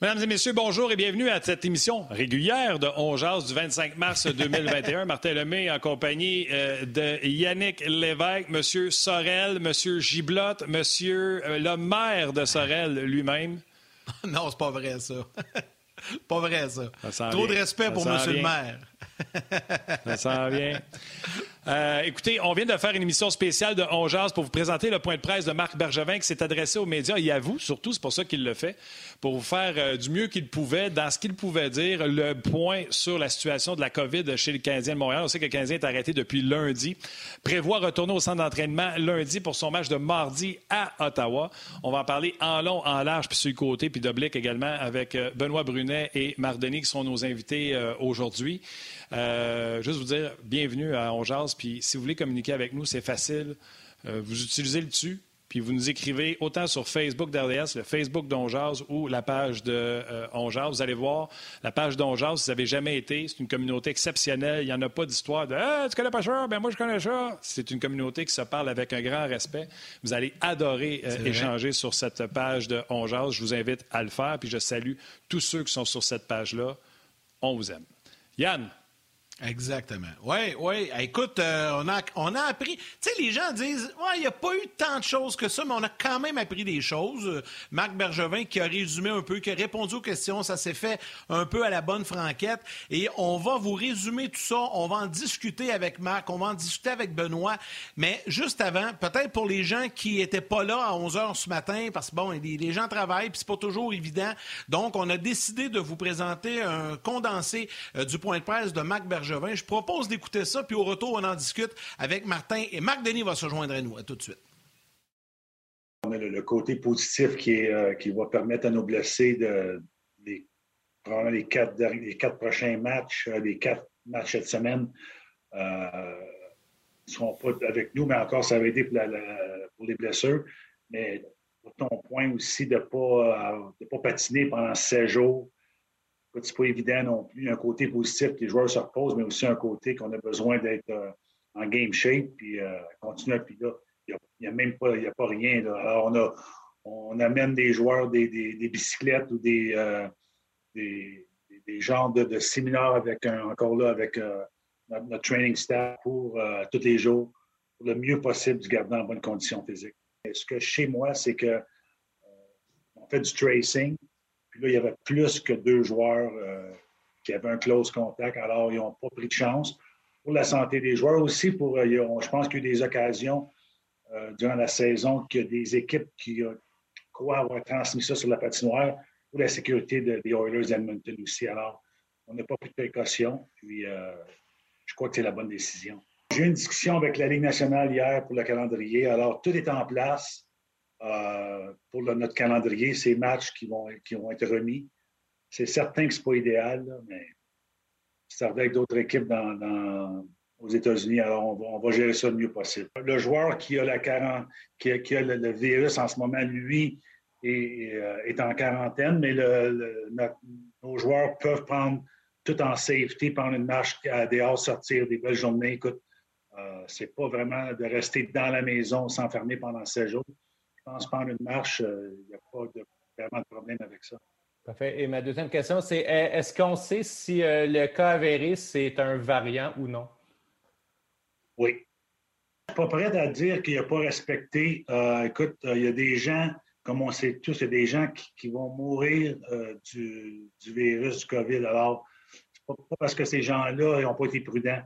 Mesdames et messieurs, bonjour et bienvenue à cette émission régulière de On du 25 mars 2021. Martin Lemay en compagnie euh, de Yannick Lévesque, Monsieur Sorel, Monsieur Giblotte, Monsieur euh, le maire de Sorel lui-même. non, c'est pas vrai ça. pas vrai ça. Trop de respect pour Monsieur le maire. ça s'en vient. Euh, écoutez, on vient de faire une émission spéciale de On pour vous présenter le point de presse de Marc Bergevin qui s'est adressé aux médias et à vous, surtout, c'est pour ça qu'il le fait, pour vous faire euh, du mieux qu'il pouvait, dans ce qu'il pouvait dire, le point sur la situation de la COVID chez le Canadien de Montréal. On sait que le Canadien est arrêté depuis lundi. Prévoit retourner au centre d'entraînement lundi pour son match de mardi à Ottawa. On va en parler en long, en large, puis sur le côté, puis d'oblique également avec euh, Benoît Brunet et Marc Denis qui sont nos invités aujourd'hui. Juste vous dire bienvenue à On puis si vous voulez communiquer avec nous, c'est facile. Euh, vous utilisez le dessus, puis vous nous écrivez autant sur Facebook d'RDS, le Facebook d'Onjaz ou la page de euh, Vous allez voir, la page d'Onjaz, si vous n'avez jamais été, c'est une communauté exceptionnelle. Il n'y en a pas d'histoire de ah, tu connais pas ça? Ben moi, je connais ça. C'est une communauté qui se parle avec un grand respect. Vous allez adorer euh, échanger sur cette page de Onjaz. Je vous invite à le faire, puis je salue tous ceux qui sont sur cette page-là. On vous aime. Yann, Exactement. Oui, oui. Écoute, euh, on, a, on a appris. Tu sais, les gens disent, ouais, il n'y a pas eu tant de choses que ça, mais on a quand même appris des choses. Marc Bergevin qui a résumé un peu, qui a répondu aux questions, ça s'est fait un peu à la bonne franquette. Et on va vous résumer tout ça. On va en discuter avec Marc, on va en discuter avec Benoît. Mais juste avant, peut-être pour les gens qui n'étaient pas là à 11 h ce matin, parce que bon, les, gens travaillent, puis c'est pas toujours évident. Donc, on a décidé de vous présenter un condensé euh, du point de presse de Marc Bergevin je propose d'écouter ça, puis au retour, on en discute avec Martin. Et Marc Denis va se joindre à nous. À tout de suite. On a le, côté positif euh, qui va permettre à nos blessés de, les, les quatre, prochains matchs, euh, les quatre matchs cette semaine. Euh, ne seront pas avec nous, mais encore, ça va aider pour, les blessures. Mais pour ton point aussi de ne pas, de pas patiner pendant 16 jours, c'est pas évident non plus. Un côté positif, les joueurs se reposent, mais aussi un côté qu'on a besoin d'être euh, en game shape, puis euh, continuer. Puis là, il n'y a, même pas, a pas rien. Alors, on, amène des joueurs des, bicyclettes ou des, euh, des, genres de, séminaires avec encore là, avec notre, training staff pour tous les jours, pour le mieux possible de garder en bonne condition physique. ce que chez moi, c'est que on fait du tracing, là, il y avait plus que deux joueurs euh, qui avaient un close contact, alors ils n'ont pas pris de chance. Pour la santé des joueurs aussi, pour, euh, je pense qu'il y a eu des occasions euh, durant la saison qu'il y a des équipes qui croient avoir transmis ça sur la patinoire pour la sécurité des Oilers d'Edmonton aussi. Alors, on n'a pas pris de précaution, puis je crois que c'est la bonne décision. J'ai eu une discussion avec la Ligue nationale hier pour le calendrier. Alors, tout est en place. Euh, pour notre calendrier, ces matchs qui vont, être remis. C'est certain que ce n'est pas idéal, mais c'est avec d'autres équipes aux États-Unis, alors on va, gérer ça le mieux possible. Le joueur qui a, la qui a, qui a le, virus en ce moment, lui, est, euh, en quarantaine, mais nos joueurs peuvent prendre tout en safety, prendre une marche à dehors, sortir des belles journées. Écoute, euh, c'est pas vraiment de rester dans la maison, s'enfermer pendant 16 jours pense prendre une marche, il euh, n'y a pas de, vraiment de problème avec ça. Parfait. Et ma deuxième question, c'est est-ce qu'on sait si euh, le cas avéré, c'est un variant ou non? Oui. Je ne suis pas prêt à dire qu'il n'a pas respecté. Euh, écoute, il y a des gens, comme on sait tous, il y a des gens qui, vont mourir du, virus du COVID. Alors, c'est pas, pas parce que ces gens-là n'ont pas été prudents.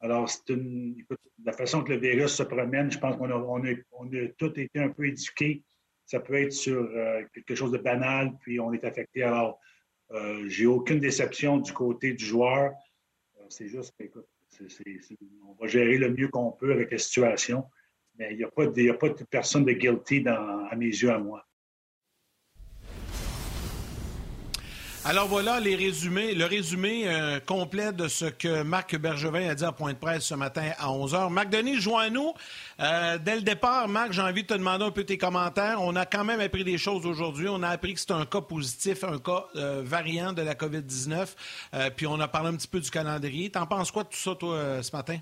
Alors, c'est une, la façon que le virus se promène, je pense qu'on a, on a, on a tous été un peu éduqués. Ça peut être sur euh, quelque chose de banal, puis on est affecté. Alors, euh, j'ai aucune déception du côté du joueur. Euh, c'est juste, écoute, on va gérer le mieux qu'on peut avec la situation, mais il n'y a, a pas de personne de guilty dans, à mes yeux à moi. Alors voilà les résumés, le résumé euh, complet de ce que Marc Bergevin a dit à point de presse ce matin à 11h. Marc Denis, joins-nous. Euh, dès le départ, Marc, j'ai envie de te demander un peu tes commentaires. On a quand même appris des choses aujourd'hui. On a appris que c'est un cas positif, un cas euh, variant de la COVID-19. puis on a parlé un petit peu du calendrier. T'en penses quoi de tout ça, toi, ce matin?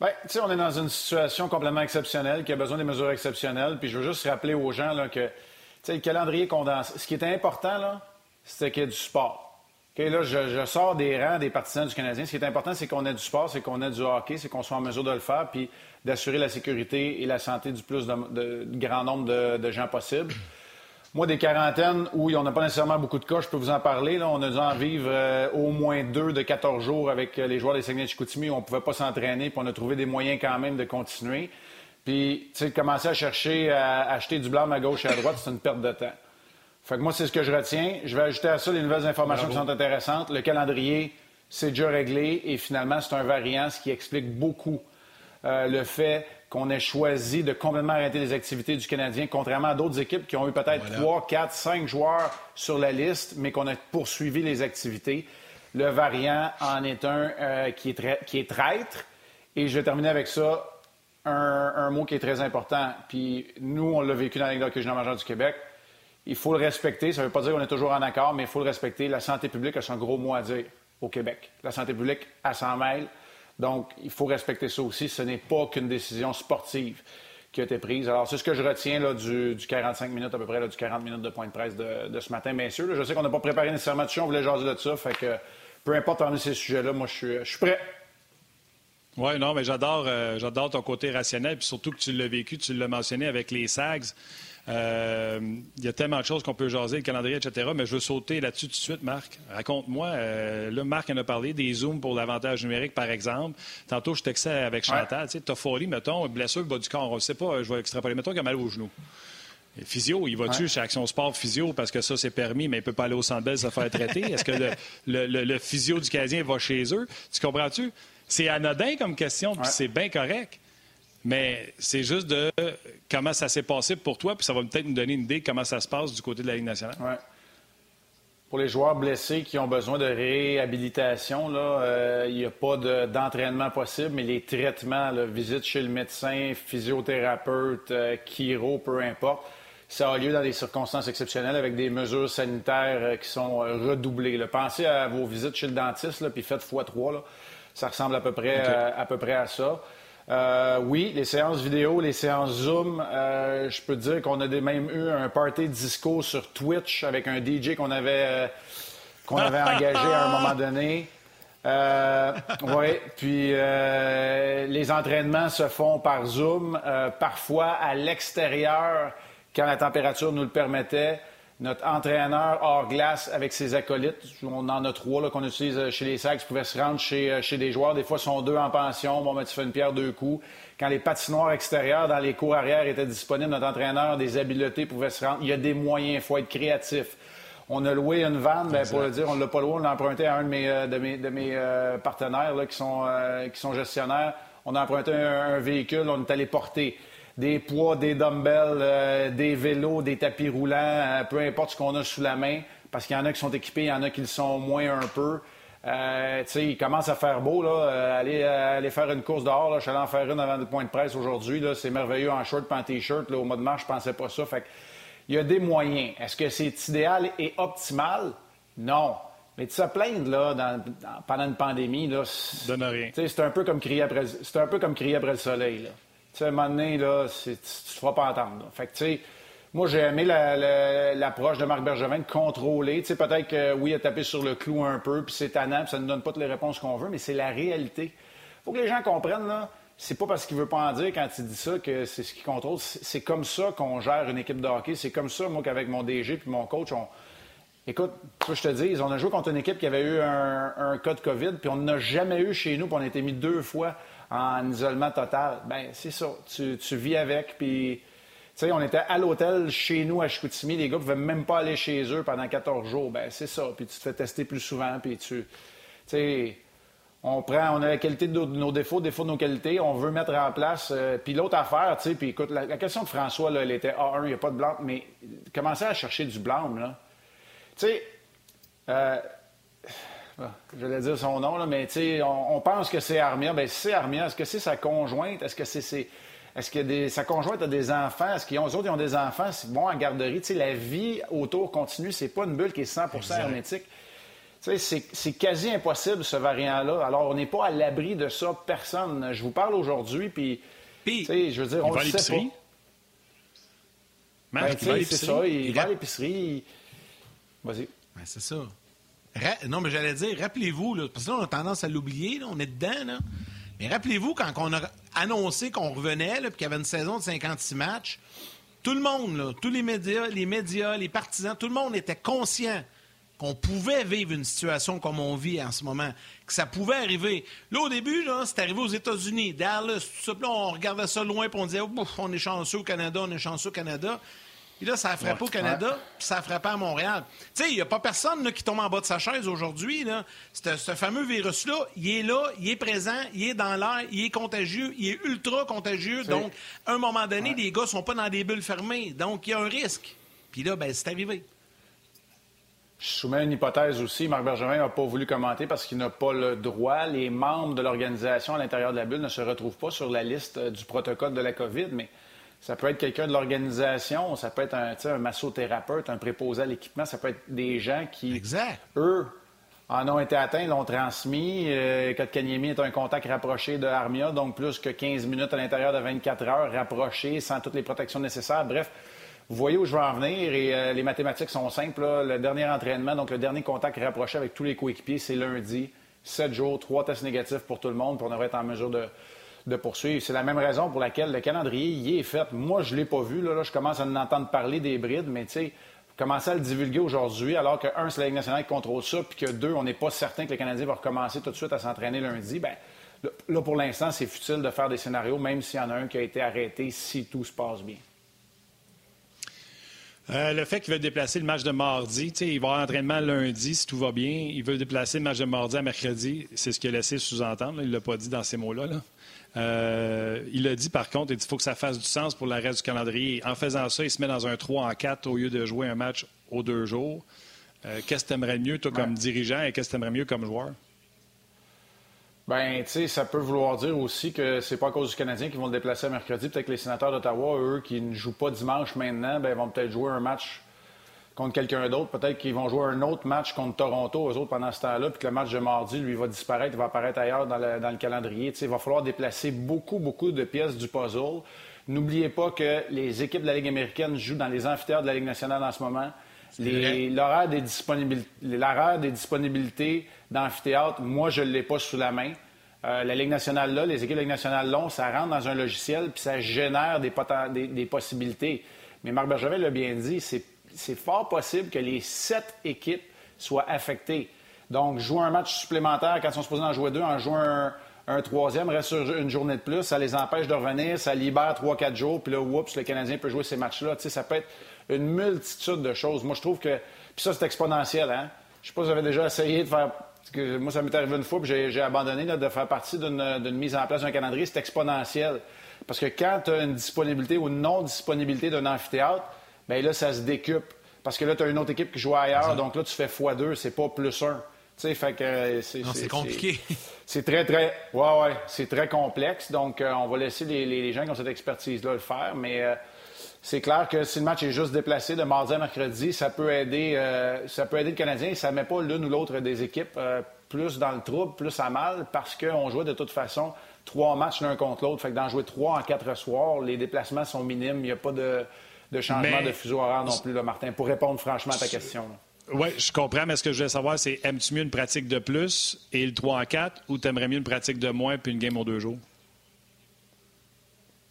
Bien, tu sais, on est dans une situation complètement exceptionnelle qui a besoin des mesures exceptionnelles. Puis je veux juste rappeler aux gens que le calendrier condensé. Ce qui était important, là, c'était qu'il y ait du sport. là, je, sors des rangs des partisans du Canadien. Ce qui est important, c'est qu'on ait du sport, c'est qu'on ait du hockey, c'est qu'on soit en mesure de le faire, puis d'assurer la sécurité et la santé du plus grand nombre de, gens possible. Moi, des quarantaines où on n'a pas nécessairement beaucoup de cas, je peux vous en parler. Là, on a dû en vivre euh, au moins deux de 14 jours avec euh, les joueurs des Saguenay de Chicoutimi où on ne pouvait pas s'entraîner, puis on a trouvé des moyens quand même de continuer. Puis, tu sais, commencer à chercher à acheter du blanc à gauche et à droite, c'est une perte de temps. Fait que moi, c'est ce que je retiens. Je vais ajouter à ça les nouvelles informations qui sont intéressantes. Le calendrier, c'est déjà réglé et finalement, c'est un variant, ce qui explique beaucoup euh, le fait qu'on ait choisi de complètement arrêter les activités du Canadien, contrairement à d'autres équipes qui ont eu peut-être trois, quatre, cinq joueurs sur la liste, mais qu'on a poursuivi les activités. Le variant en est un euh, qui, est qui est traître. Et je vais terminer avec ça un, mot qui est très important. Puis nous, on l'a vécu dans l'Église junior majeur du Québec. Il faut le respecter. Ça ne veut pas dire qu'on est toujours en accord, mais il faut le respecter. La santé publique a son gros mot à dire au Québec. La santé publique, à 100 mail. Donc, il faut respecter ça aussi. Ce n'est pas qu'une décision sportive qui a été prise. Alors, c'est ce que je retiens là, du, 45 minutes à peu près, là, du 40 minutes de point de presse de, ce matin, bien sûr. je sais qu'on n'a pas préparé nécessairement de on voulait jaser de ça. Fait que peu importe parmi ces sujets-là, moi, je suis prêt. Oui, non, mais j'adore, euh, j'adore ton côté rationnel, puis surtout que tu l'as vécu, tu l'as mentionné avec les SAGs. Euh, il y a tellement de choses qu'on peut jaser, le calendrier, etc. Mais je veux sauter là-dessus tout de suite, Marc. Raconte-moi. Euh, là, Marc en a parlé, des zooms pour l'avantage numérique, par exemple. Tantôt, je textais avec Chantal. Tu sais, t'as folie, mettons, blessure bas du corps. On ne sait pas, je vais extrapoler. Mettons qu'il a mal au genou. physio, il va-tu chez Action Sport Physio parce que ça, c'est permis, mais il ne peut pas aller au Centre Bell se faire traiter? Est-ce que le, le, physio du Canadien va chez eux? Tu comprends-tu? C'est anodin comme question, puis c'est bien correct. Mais c'est juste de comment ça s'est passé pour toi, puis ça va peut-être nous donner une idée de comment ça se passe du côté de la Ligue nationale. Pour les joueurs blessés qui ont besoin de réhabilitation, euh, il n'y a pas d'entraînement possible, mais les traitements, la visite chez le médecin, physiothérapeute, euh, chiro, peu importe, ça a lieu dans des circonstances exceptionnelles avec des mesures sanitaires euh, qui sont redoublées. Pensez à vos visites chez le dentiste, puis faites fois trois. Ça ressemble à peu près, euh, à, peu près à ça. Euh, oui, les séances vidéo, les séances Zoom, euh, je peux dire qu'on a même eu un party disco sur Twitch avec un DJ qu'on avait, qu'on avait engagé à un moment donné. oui, puis les entraînements se font par Zoom, parfois à l'extérieur quand la température nous le permettait notre entraîneur hors glace avec ses acolytes. On en a trois qu'on utilise euh, chez les Sacs qui pouvaient se rendre chez, euh, chez des joueurs. Des fois, ils sont deux en pension. Bon, ben, tu fais une pierre deux coups. Quand les patinoires extérieures dans les cours arrière étaient disponibles, notre entraîneur des habiletés pouvait se rendre. Il y a des moyens, il faut être créatif. On a loué une vanne, ben, pour le dire, on ne l'a pas loué, on l'a emprunté à un de mes, euh, de mes, de mes partenaires qui, sont, qui sont gestionnaires. On a emprunté un véhicule, on est allé porter des poids, des dumbbells, euh, des vélos, des tapis roulants, euh, peu importe ce qu'on a sous la main, parce qu'il y en a qui sont équipés, il y en a qui le sont moins un peu. Euh, il commence à faire beau, là. Euh, aller, aller, faire une course dehors, là. Je suis allé en faire une avant le point de presse aujourd'hui, C'est merveilleux en short, pas en t-shirt, Au mois de mars, je pensais pas ça. Fait il y a des moyens. Est-ce que c'est idéal et optimal? Non. Mais tu se plaindre, là, pendant une pandémie, là. Donne rien. C'est un peu comme crier après, c'est un peu comme crier après le soleil, là sais, à un moment donné, là, tu ne te feras pas entendre. Fait que, tu sais, moi, j'ai aimé l'approche de Marc Bergevin de contrôler. Tu sais, peut-être que, oui, il a tapé sur le clou un peu, puis c'est tannant, puis ça ne donne pas toutes les réponses qu'on veut, mais c'est la réalité. Faut que les gens comprennent, là, c'est pas parce qu'il veut pas en dire quand il dit ça que c'est ce qui contrôle. C'est comme ça qu'on gère une équipe de hockey. C'est comme ça, moi, qu'avec mon DG puis mon coach, on... Écoute, que je te dis, on a joué contre une équipe qui avait eu un, un cas de COVID, puis on n'a jamais eu chez nous, puis on a été mis deux fois en isolement total. Ben c'est ça. Tu, vis avec, puis... Tu sais, on était à l'hôtel chez nous à Chicoutimi. Les gars ne pouvaient même pas aller chez eux pendant 14 jours. Ben c'est ça. Puis tu te fais tester plus souvent, puis tu... Tu sais, on prend, on a la qualité de nos, défauts, défauts de nos qualités, on veut mettre en place. Euh, puis l'autre affaire, tu sais, puis écoute, la, question de François, là, elle était A1, il n'y a pas de blanc, mais commencer à chercher du blanc, là. Tu sais, euh, ah, je vais dire son nom, là, mais on, on pense que c'est Armia. Bien, c'est Armia, est-ce que c'est sa conjointe? Est-ce que c'est. Est-ce que sa conjointe a des enfants? Est-ce qu'ils ont, autres, ils ont des enfants? C'est bon en garderie. sais, la vie autour continue. C'est pas une bulle qui est 100% hermétique. C'est quasi impossible, ce variant-là. Alors, on n'est pas à l'abri de ça, personne. Je vous parle aujourd'hui, puis. je veux dire, on le sait pas. Ben, c'est ça, il, va à l'épicerie. Vas-y. Ben, c'est ça. Non, mais j'allais dire, rappelez-vous, parce que là, on a tendance à l'oublier, on est dedans, là. Mais rappelez-vous, quand on a annoncé qu'on revenait, puis qu'il y avait une saison de 56 matchs, tout le monde, tous les médias, les médias, les partisans, tout le monde était conscient qu'on pouvait vivre une situation comme on vit en ce moment, que ça pouvait arriver. Là, au début, c'est arrivé aux États-Unis, Dallas, tout ça, on regardait ça loin, puis on disait, on est chanceux au Canada, on est chanceux au Canada. Puis là, ça ne ferait pas au Canada, puis ça ne ferait pas à Montréal. Tu sais, il n'y a pas personne qui tombe en bas de sa chaise aujourd'hui. Ce fameux virus-là, il est là, il est présent, il est dans l'air, il est contagieux, il est ultra contagieux. Donc, à un moment donné, les gars ne sont pas dans des bulles fermées. Donc, il y a un risque. Puis là, ben, c'est arrivé. Je soumets une hypothèse aussi. Marc Bergevin n'a pas voulu commenter parce qu'il n'a pas le droit. Les membres de l'organisation à l'intérieur de la bulle ne se retrouvent pas sur la liste du protocole de la COVID, mais ça peut être quelqu'un de l'organisation, ça peut être un, un massothérapeute, un préposé à l'équipement, ça peut être des gens qui, eux, en ont été atteints, l'ont transmis. Euh, Kotkaniemi est un contact rapproché de Armia, donc plus que 15 minutes à l'intérieur de 24 heures, rapproché, sans toutes les protections nécessaires. Bref, vous voyez où je veux en venir et euh, les mathématiques sont simples. Le dernier entraînement, donc le dernier contact rapproché avec tous les coéquipiers, c'est lundi. Sept jours, trois tests négatifs pour tout le monde, puis on devrait être en mesure de, de poursuivre. C'est la même raison pour laquelle le calendrier y est fait. Moi, je ne l'ai pas vu. Là, je commence à en entendre parler des brides, mais tu commencer à le divulguer aujourd'hui, alors que, un, c'est la Ligue nationale qui contrôle ça, puis que, deux, on n'est pas certain que le Canadien va recommencer tout de suite à s'entraîner lundi, ben là, pour l'instant, c'est futile de faire des scénarios, même s'il y en a un qui a été arrêté, si tout se passe bien. Euh, le fait qu'il veut déplacer le match de mardi, il va avoir entraînement lundi si tout va bien. Il veut déplacer le match de mardi à mercredi. C'est ce qu'il a laissé sous-entendre. Il ne l'a pas dit dans ces mots-là. Là. Euh, il a dit par contre, il faut que ça fasse du sens pour le reste du calendrier. En faisant ça, il se met dans un 3 en 4 au lieu de jouer un match aux deux jours. Euh, qu'est-ce que tu aimerais mieux, toi, comme dirigeant, et qu'est-ce que tu aimerais mieux comme joueur? Ben, tu sais, ça peut vouloir dire aussi que c'est pas à cause du Canadien qu'ils vont le déplacer mercredi. Peut-être que les sénateurs d'Ottawa, eux, qui ne jouent pas dimanche maintenant, ben, vont peut-être jouer un match contre quelqu'un d'autre. Peut-être qu'ils vont jouer un autre match contre Toronto, eux autres, pendant ce temps-là, puis que le match de mardi, lui, va disparaître, il va apparaître ailleurs dans le, calendrier. il va falloir déplacer beaucoup, beaucoup de pièces du puzzle. N'oubliez pas que les équipes de la Ligue américaine jouent dans les amphithéâtres de la Ligue nationale en ce moment. L'horaire des, disponibilités, des disponibilités d'amphithéâtre, moi, je ne l'ai pas sous la main. Euh, la Ligue nationale là, les équipes de la Ligue nationale là, ça rentre dans un logiciel puis ça génère des, des possibilités. Mais Marc Bergevin l'a bien dit, c'est c'est fort possible que les sept équipes soient affectées. Donc, jouer un match supplémentaire quand ils sont supposés en jouer deux, en jouer un, troisième, reste une journée de plus, ça les empêche de revenir, ça libère trois, quatre jours, puis là, oups, le Canadien peut jouer ces matchs-là. Ça peut être une multitude de choses. Moi, je trouve que. Puis ça, c'est exponentiel, hein? Je sais pas si vous avez déjà essayé de faire. Moi, ça m'est arrivé une fois, puis j'ai abandonné de faire partie d'une mise en place d'un calendrier. C'est exponentiel. Parce que quand tu as une disponibilité ou une non-disponibilité d'un amphithéâtre, bien là, ça se décupe. Parce que là, tu as une autre équipe qui joue ailleurs, donc là, tu fais x2, c'est pas plus 1. Tu fait que euh, c'est compliqué. C'est très, très. Ouais, ouais, c'est très complexe. Donc, euh, on va laisser les, gens qui ont cette expertise-là le faire. Mais euh, c'est clair que si le match est juste déplacé de mardi à mercredi, ça peut aider, ça peut aider le Canadien. Ça ne met pas l'une ou l'autre des équipes plus dans le trouble, plus à mal, parce qu'on jouait de toute façon trois matchs l'un contre l'autre. Fait que d'en jouer trois en quatre soirs, les déplacements sont minimes. Il n'y a pas de de changement de fuseau horaire non plus, là, Martin, pour répondre franchement à ta question. Oui, je comprends, mais ce que je voulais savoir, c'est aimes-tu mieux une pratique de plus et le 3 en 4 ou t'aimerais mieux une pratique de moins puis une game aux deux jours?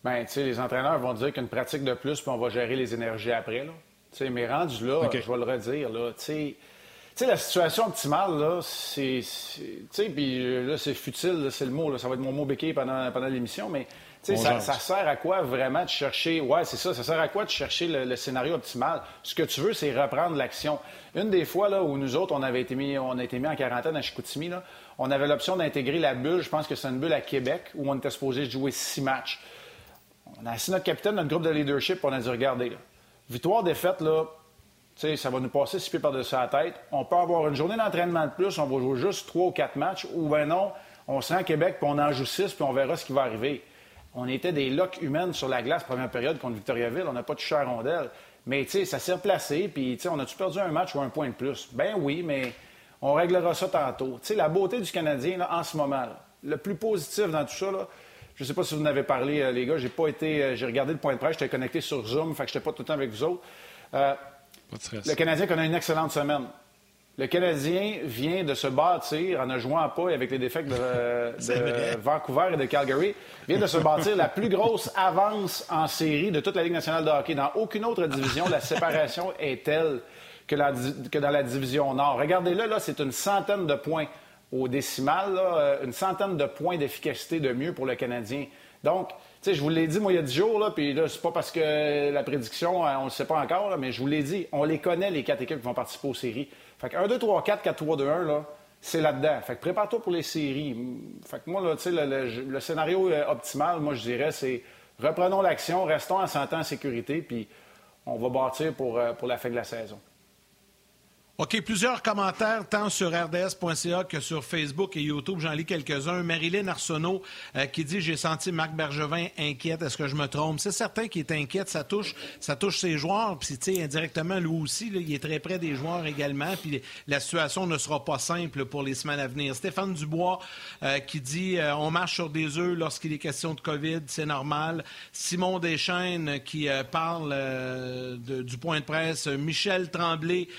Bien, tu sais, les entraîneurs vont dire qu'une pratique de plus, puis on va gérer les énergies après, là. Tu sais, mais rendu là, je vais le redire, là, tu sais... Tu sais, la situation optimale, là, c'est. Tu sais, puis là, c'est futile, c'est le mot, là, ça va être mon mot béquille pendant, pendant l'émission, mais ça, ça, sert à quoi vraiment de chercher. Ouais, c'est ça. Ça sert à quoi de chercher le, scénario optimal? Ce que tu veux, c'est reprendre l'action. Une des fois là, où nous autres, on avait été mis, on a été mis en quarantaine à Chicoutimi, là, on avait l'option d'intégrer la bulle. Je pense que c'est une bulle à Québec où on était supposé jouer six matchs. On a assis notre capitaine, notre groupe de leadership, on a dit regardez, là, victoire, défaite, là, ça va nous passer six pieds par-dessus la tête. On peut avoir une journée d'entraînement de plus, on va jouer juste trois ou quatre matchs, ou ben non, on se rend à Québec, puis on en joue six, puis on verra ce qui va arriver. On était des locs humaines sur la glace première période contre Victoriaville. On n'a pas touché à rondelle. Mais, tu sais, ça s'est replacé. Puis, tu sais, on a-tu perdu un match ou un point de plus? Ben oui, mais on réglera ça tantôt. Tu sais, la beauté du Canadien, là, en ce moment, le plus positif dans tout ça, Je ne sais pas si vous en avez parlé, les gars. J'ai pas été. J'ai regardé le point de presse. J'étais connecté sur Zoom, fait que j'étais pas tout le temps avec vous autres. le Canadien connaît une excellente semaine. Le Canadien vient de se bâtir, en ne jouant pas avec les défaites de, Vancouver et de Calgary, vient de se bâtir la plus grosse avance en série de toute la Ligue nationale de hockey. Dans aucune autre division, la séparation est telle que, dans la division Nord. Regardez-le, là, c'est une centaine de points au décimal, euh, une centaine de points d'efficacité de mieux pour le Canadien. Donc, je vous l'ai dit, moi, il y a 10 jours, là, puis là, c'est pas parce que la prédiction, euh, on le sait pas encore, mais je vous l'ai dit, on les connaît, les quatre équipes qui vont participer aux séries. Fait que 1, 2, 3, 4, 4, 3, 2, 1, là, c'est là-dedans. Fait que prépare-toi pour les séries. Fait que moi, le, scénario optimal, moi, je dirais, c'est reprenons l'action, restons en santé en sécurité, puis on va bâtir pour, euh, pour la fin de la saison. OK, plusieurs commentaires, tant sur rds.ca que sur Facebook et YouTube. J'en lis quelques-uns. Marilyn Arsenault euh, qui dit J'ai senti Marc Bergevin inquiète. Est-ce que je me trompe? C'est certain qu'il est inquiète. Ça touche, ça touche ses joueurs. Puis, tu sais, indirectement, lui aussi, il est très près des joueurs également. Puis, la situation ne sera pas simple pour les semaines à venir. Stéphane Dubois euh, qui dit euh, On marche sur des œufs lorsqu'il est question de COVID. C'est normal. Simon Deschaines qui parle du point de presse. Michel Tremblay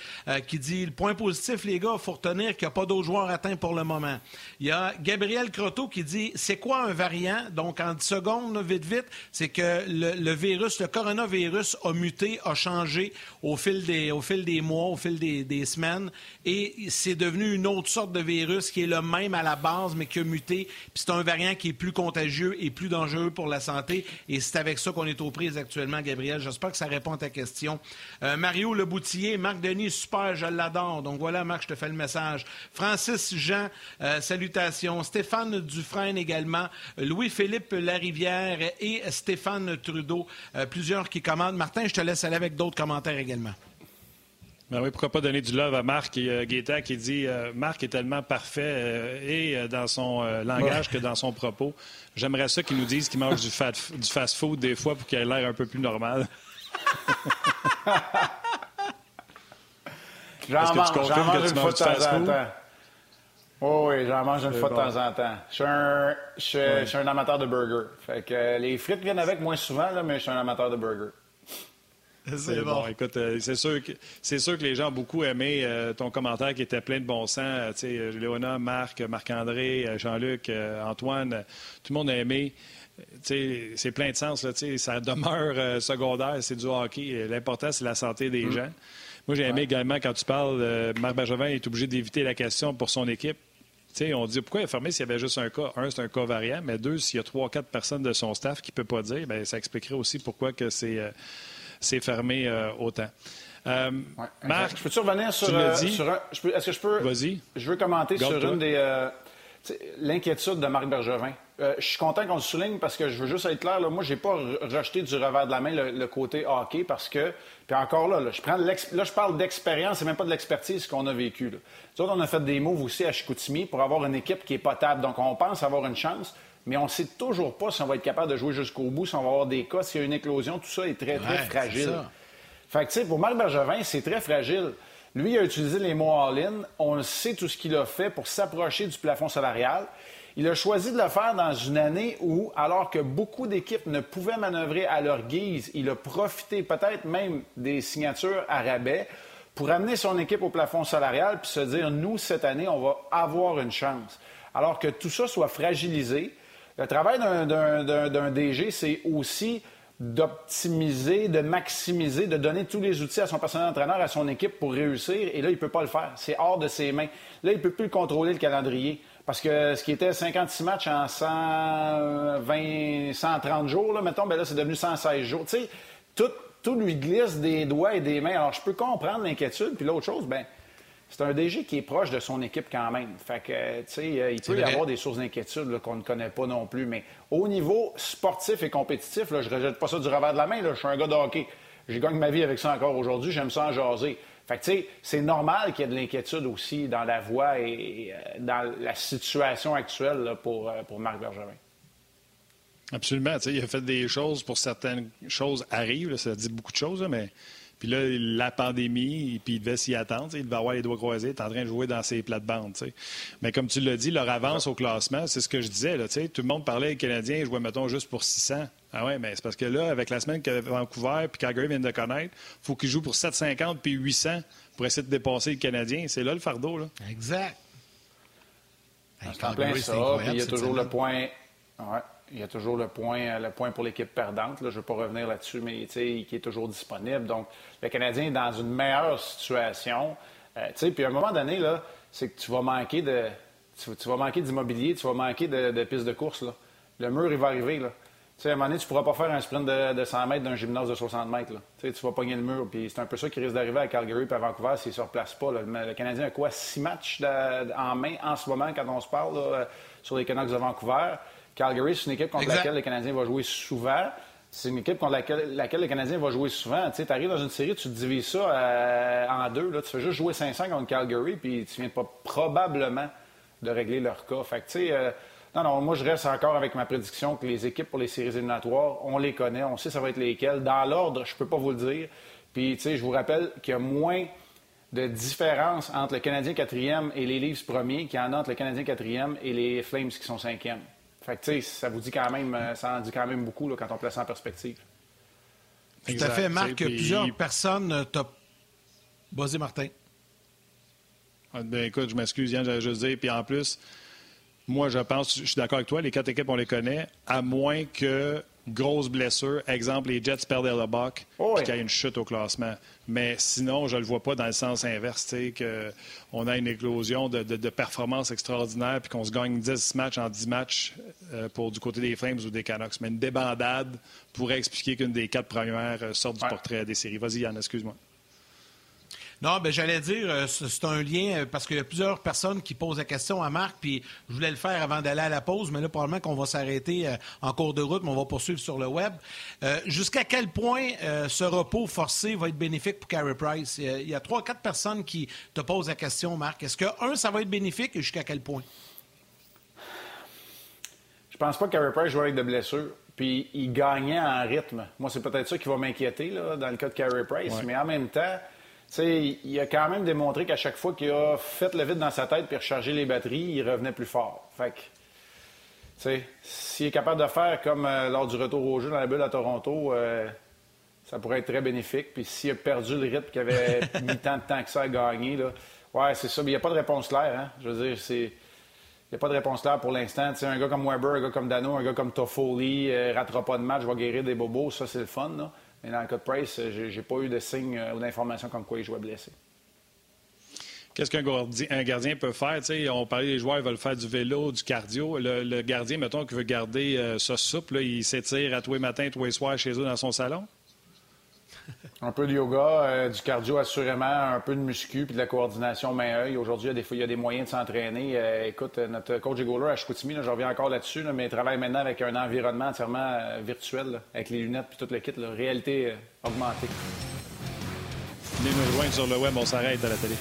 qui dit le point positif, les gars, il faut retenir qu'il n'y a pas d'autres joueurs atteints pour le moment. Il y a Gabriel Croteau qui dit c'est quoi un variant? Donc, en 10 secondes, vite, vite, c'est que le, virus, le coronavirus a muté, a changé au fil des, au fil des mois, au fil des, semaines, et c'est devenu une autre sorte de virus qui est le même à la base, mais qui a muté. Puis c'est un variant qui est plus contagieux et plus dangereux pour la santé. Et c'est avec ça qu'on est aux prises actuellement, Gabriel. J'espère que ça répond à ta question. Euh, Mario Leboutillier, Marc Denis, super, je l'adore. Donc voilà, Marc, je te fais le message. Francis Jean, euh, salutations. Stéphane Dufresne également. Louis-Philippe Larivière et Stéphane Trudeau. Euh, plusieurs qui commandent. Martin, je te laisse aller avec d'autres commentaires également. Ben oui, pourquoi pas donner du love à Marc et euh, qui dit Marc est tellement parfait et dans son langage que dans son propos. J'aimerais ça qu'il nous dise qu'il mange du, du fast-food des fois pour qu'il ait l'air un peu plus normal. J'en mange, j'en mange une fois de temps en temps. oui, j'en mange une fois de temps en temps. Je suis un, amateur de burgers. Fait que euh, les frites viennent avec moins souvent, là, mais je suis un amateur de burgers. C'est bon. Écoute, euh, c'est sûr, que, c'est sûr que les gens ont beaucoup aimé euh, ton commentaire qui était plein de bon sens. tu sais, Léona, Marc, Marc-André, Jean-Luc, Antoine, tout le monde a aimé. c'est plein de sens. Là, ça demeure secondaire, c'est du hockey. L'important, c'est la santé des mm. gens. Moi, j'ai aimé également quand tu parles, euh, Marc Bergevin est obligé d'éviter la question pour son équipe. on dit pourquoi il a fermé s'il y avait juste un cas? Un, c'est un cas variant, mais deux, s'il y a trois, quatre personnes de son staff qui ne peut pas dire, bien, ça expliquerait aussi pourquoi que c'est, euh, fermé euh, autant. Marc, je peux-tu revenir sur, sur est-ce que je peux? Vas-y. Je veux commenter sur une des. l'inquiétude de Marc Bergevin. je suis content qu'on le souligne parce que je veux juste être clair. Là, moi, je n'ai pas rejeté du revers de la main le côté hockey parce que puis encore là, je, prends là, je parle d'expérience et même pas de l'expertise qu'on a vécu. Là. Nous on a fait des moves aussi à Chicoutimi pour avoir une équipe qui est potable. Donc, on pense avoir une chance, mais on ne sait toujours pas si on va être capable de jouer jusqu'au bout, si on va avoir des cas, s'il y a une éclosion. Tout ça est très, très fragile. Fait que, tu sais, pour Marc Bergevin, c'est très fragile. Lui, il a utilisé les mots all-in. On sait tout ce qu'il a fait pour s'approcher du plafond salarial. Il a choisi de le faire dans une année où, alors que beaucoup d'équipes ne pouvaient manœuvrer à leur guise, il a profité peut-être même des signatures à rabais pour amener son équipe au plafond salarial puis se dire, nous, cette année, on va avoir une chance. Alors que tout ça soit fragilisé. Le travail d'un DG, c'est aussi d'optimiser, de maximiser, de donner tous les outils à son personnel entraîneur, à son équipe pour réussir. Et là, il ne peut pas le faire. C'est hors de ses mains. Là, il ne peut plus contrôler le calendrier. Parce que ce qui était 56 matchs en 120, 130 jours, là, mettons, ben là, c'est devenu 116 jours. Tu sais, tout, tout lui glisse des doigts et des mains. Alors, je peux comprendre l'inquiétude. Puis l'autre chose, ben c'est un DG qui est proche de son équipe quand même. Fait que, tu sais, euh, il peut y avoir des sources d'inquiétude qu'on ne connaît pas non plus. Mais au niveau sportif et compétitif, là, je ne rejette pas ça du revers de la main. Là. Je suis un gars de hockey. J'ai gagné ma vie avec ça encore aujourd'hui. J'aime ça en jaser. Fait que, tu sais, c'est normal qu'il y ait de l'inquiétude aussi dans la voie et, euh, dans la situation actuelle pour, euh, pour Marc Bergevin. Absolument. Il a fait des choses pour certaines choses arrivent. ça dit beaucoup de choses, mais Puis là, la pandémie, puis il devait s'y attendre. Il devait avoir les doigts croisés, il est en train de jouer dans ses plates-bandes. Mais comme tu l'as dit, leur avance au classement, c'est ce que je disais. Là, tout le monde parlait les Canadiens, ils jouaient, mettons, juste pour 600. Ah ouais, mais c'est parce que là, avec la semaine que Vancouver puis Calgary viennent de connaître, il faut qu'ils jouent pour 750 puis 800 pour essayer de dépasser le Canadien. C'est là le fardeau. Là. Exact. C'est en plein ça. il y a toujours le point. Ouais. Il y a toujours le point, le point pour l'équipe perdante. Je ne vais pas revenir là-dessus, mais qui est toujours disponible. Donc, le Canadien est dans une meilleure situation. Euh, puis à un moment donné, c'est que tu vas manquer de. Tu, vas manquer d'immobilier, tu vas manquer de, de pistes de course. Le mur, il va arriver. À un moment donné, tu ne pourras pas faire un sprint de, 100 mètres d'un gymnase de 60 mètres. Tu vas pogner le mur. Puis c'est un peu ça qui risque d'arriver à Calgary et à Vancouver s'ils ne se replacent pas. Le Canadien a quoi? Six matchs en main en ce moment quand on se parle sur les Canucks de Vancouver. Calgary, c'est une équipe contre laquelle le Canadien va jouer souvent. C'est une équipe contre laquelle, le Canadien va jouer souvent. Tu arrives dans une série, tu divises ça euh, en deux. Là, tu fais juste jouer 500 contre Calgary, puis tu viens pas probablement de régler leur cas. Fait que, tu sais, euh, non, non, moi, je reste encore avec ma prédiction que les équipes pour les séries éliminatoires, on les connaît, on sait ça va être lesquelles. Dans l'ordre, je peux pas vous le dire. Puis, tu sais, je vous rappelle qu'il y a moins de différence entre le Canadien quatrième et les Leafs premiers qu'il y en a entre le Canadien quatrième et les Flames qui sont cinquièmes. Fait que, ça vous dit quand même, euh, ça en dit quand même beaucoup là, quand on place en perspective. Tout à fait, Marc. Plusieurs personnes euh, t'ont. Vas-y, Martin. Ah, ben, écoute, je m'excuse, Yann, j'allais juste dire. Puis en plus, moi, je pense, je suis d'accord avec toi, les quatre équipes, on les connaît, à moins que grosse blessure. Exemple, les Jets perdent le Buck, oh qu'il y a une chute au classement. Mais sinon, je ne le vois pas dans le sens inverse, qu'on a une éclosion de, de, performances extraordinaires puis qu'on se gagne 10 matchs en 10 matchs euh, pour du côté des Flames ou des Canucks. Mais une débandade pourrait expliquer qu'une des quatre premières euh, sorte du portrait des séries. Vas-y, Yann, excuse-moi. Non, ben j'allais dire, euh, c'est un lien euh, parce qu'il y a plusieurs personnes qui posent la question à Marc, puis je voulais le faire avant d'aller à la pause, mais là, probablement qu'on va s'arrêter euh, en cours de route, mais on va poursuivre sur le web. Jusqu'à quel point ce repos forcé va être bénéfique pour Carey Price? Il y a trois, quatre personnes qui te posent la question, Marc. Est-ce que, un, ça va être bénéfique et jusqu'à quel point? Je pense pas que Carey Price jouera avec de blessures. Puis il gagnait en rythme. Moi, c'est peut-être ça qui va m'inquiéter dans le cas de Carey Price. Mais en même temps, il a quand même démontré qu'à chaque fois qu'il a fait le vide dans sa tête puis rechargé les batteries, il revenait plus fort. Fait que, s'il est capable de faire comme euh, lors du retour au jeu dans la bulle à Toronto, euh, ça pourrait être très bénéfique. Puis s'il a perdu le rythme qu'il avait mis tant de temps que ça à gagner, là, ouais, c'est ça. Mais il n'y a pas de réponse claire. Hein? Je veux dire, c'est. Il n'y a pas de réponse claire pour l'instant. Un gars comme Weber, un gars comme Dano, un gars comme Toffoli, euh, ratera pas de match, va guérir des bobos, ça c'est le fun. Là. Mais dans le cas de Price, j'ai pas eu de signe euh, ou d'information comme quoi il jouait blessé. Qu'est-ce qu'un gardien, peut faire? on parlait des joueurs, ils veulent faire du vélo, du cardio. Le, gardien, mettons, qui veut garder euh, ça souple, il s'étire à tous les matins, tous les soirs chez eux dans son salon? Un peu de yoga, euh, du cardio assurément, un peu de muscu puis de la coordination main-œil. Aujourd'hui, il y, a des, il y a des moyens de s'entraîner. Euh, écoute, notre coach Egoleur à Chicoutimi, je reviens encore là-dessus, mais il travaille maintenant avec un environnement entièrement euh, virtuel, avec les lunettes puis toute le kit, réalité augmentée. Venez nous rejoindre sur le web, on s'arrête à la télé.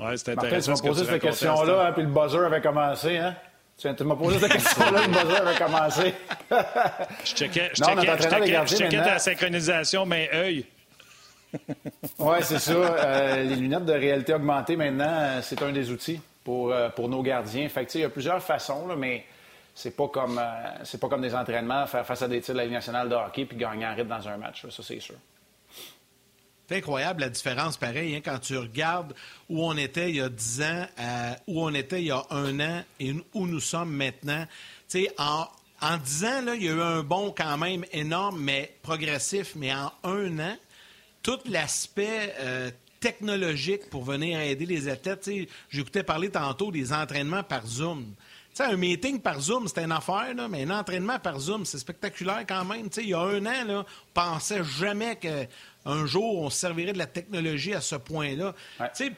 Ouais, c'est intéressant. Martin, tu m'as posé cette question-là, hein, puis le buzzer avait commencé, hein? Tu, m'as posé cette question-là, le buzzer avait commencé. je checkais, je checkais, je checkais, je checkais ta synchronisation main-œil. oui, c'est ça. Euh, les lunettes de réalité augmentée, maintenant, euh, c'est un des outils pour, euh, pour nos gardiens. Fait que, il y a plusieurs façons, là, mais c'est pas comme c'est pas comme des entraînements, faire face à des tirs de la Ligue nationale de hockey puis gagner en rythme dans un match. ça, c'est sûr. C'est incroyable la différence, pareil, hein, quand tu regardes où on était il y a 10 ans, où on était il y a un an et où nous sommes maintenant. en, en 10 ans, là, il y a eu un bond quand même énorme, mais progressif, mais en un an, tout l'aspect euh, technologique pour venir aider les athlètes. J'écoutais parler tantôt des entraînements par Zoom. un meeting par Zoom, c'était une affaire, mais un entraînement par Zoom, c'est spectaculaire quand même. il y a un an, là, on pensait jamais que un jour, on se servirait de la technologie à ce point-là.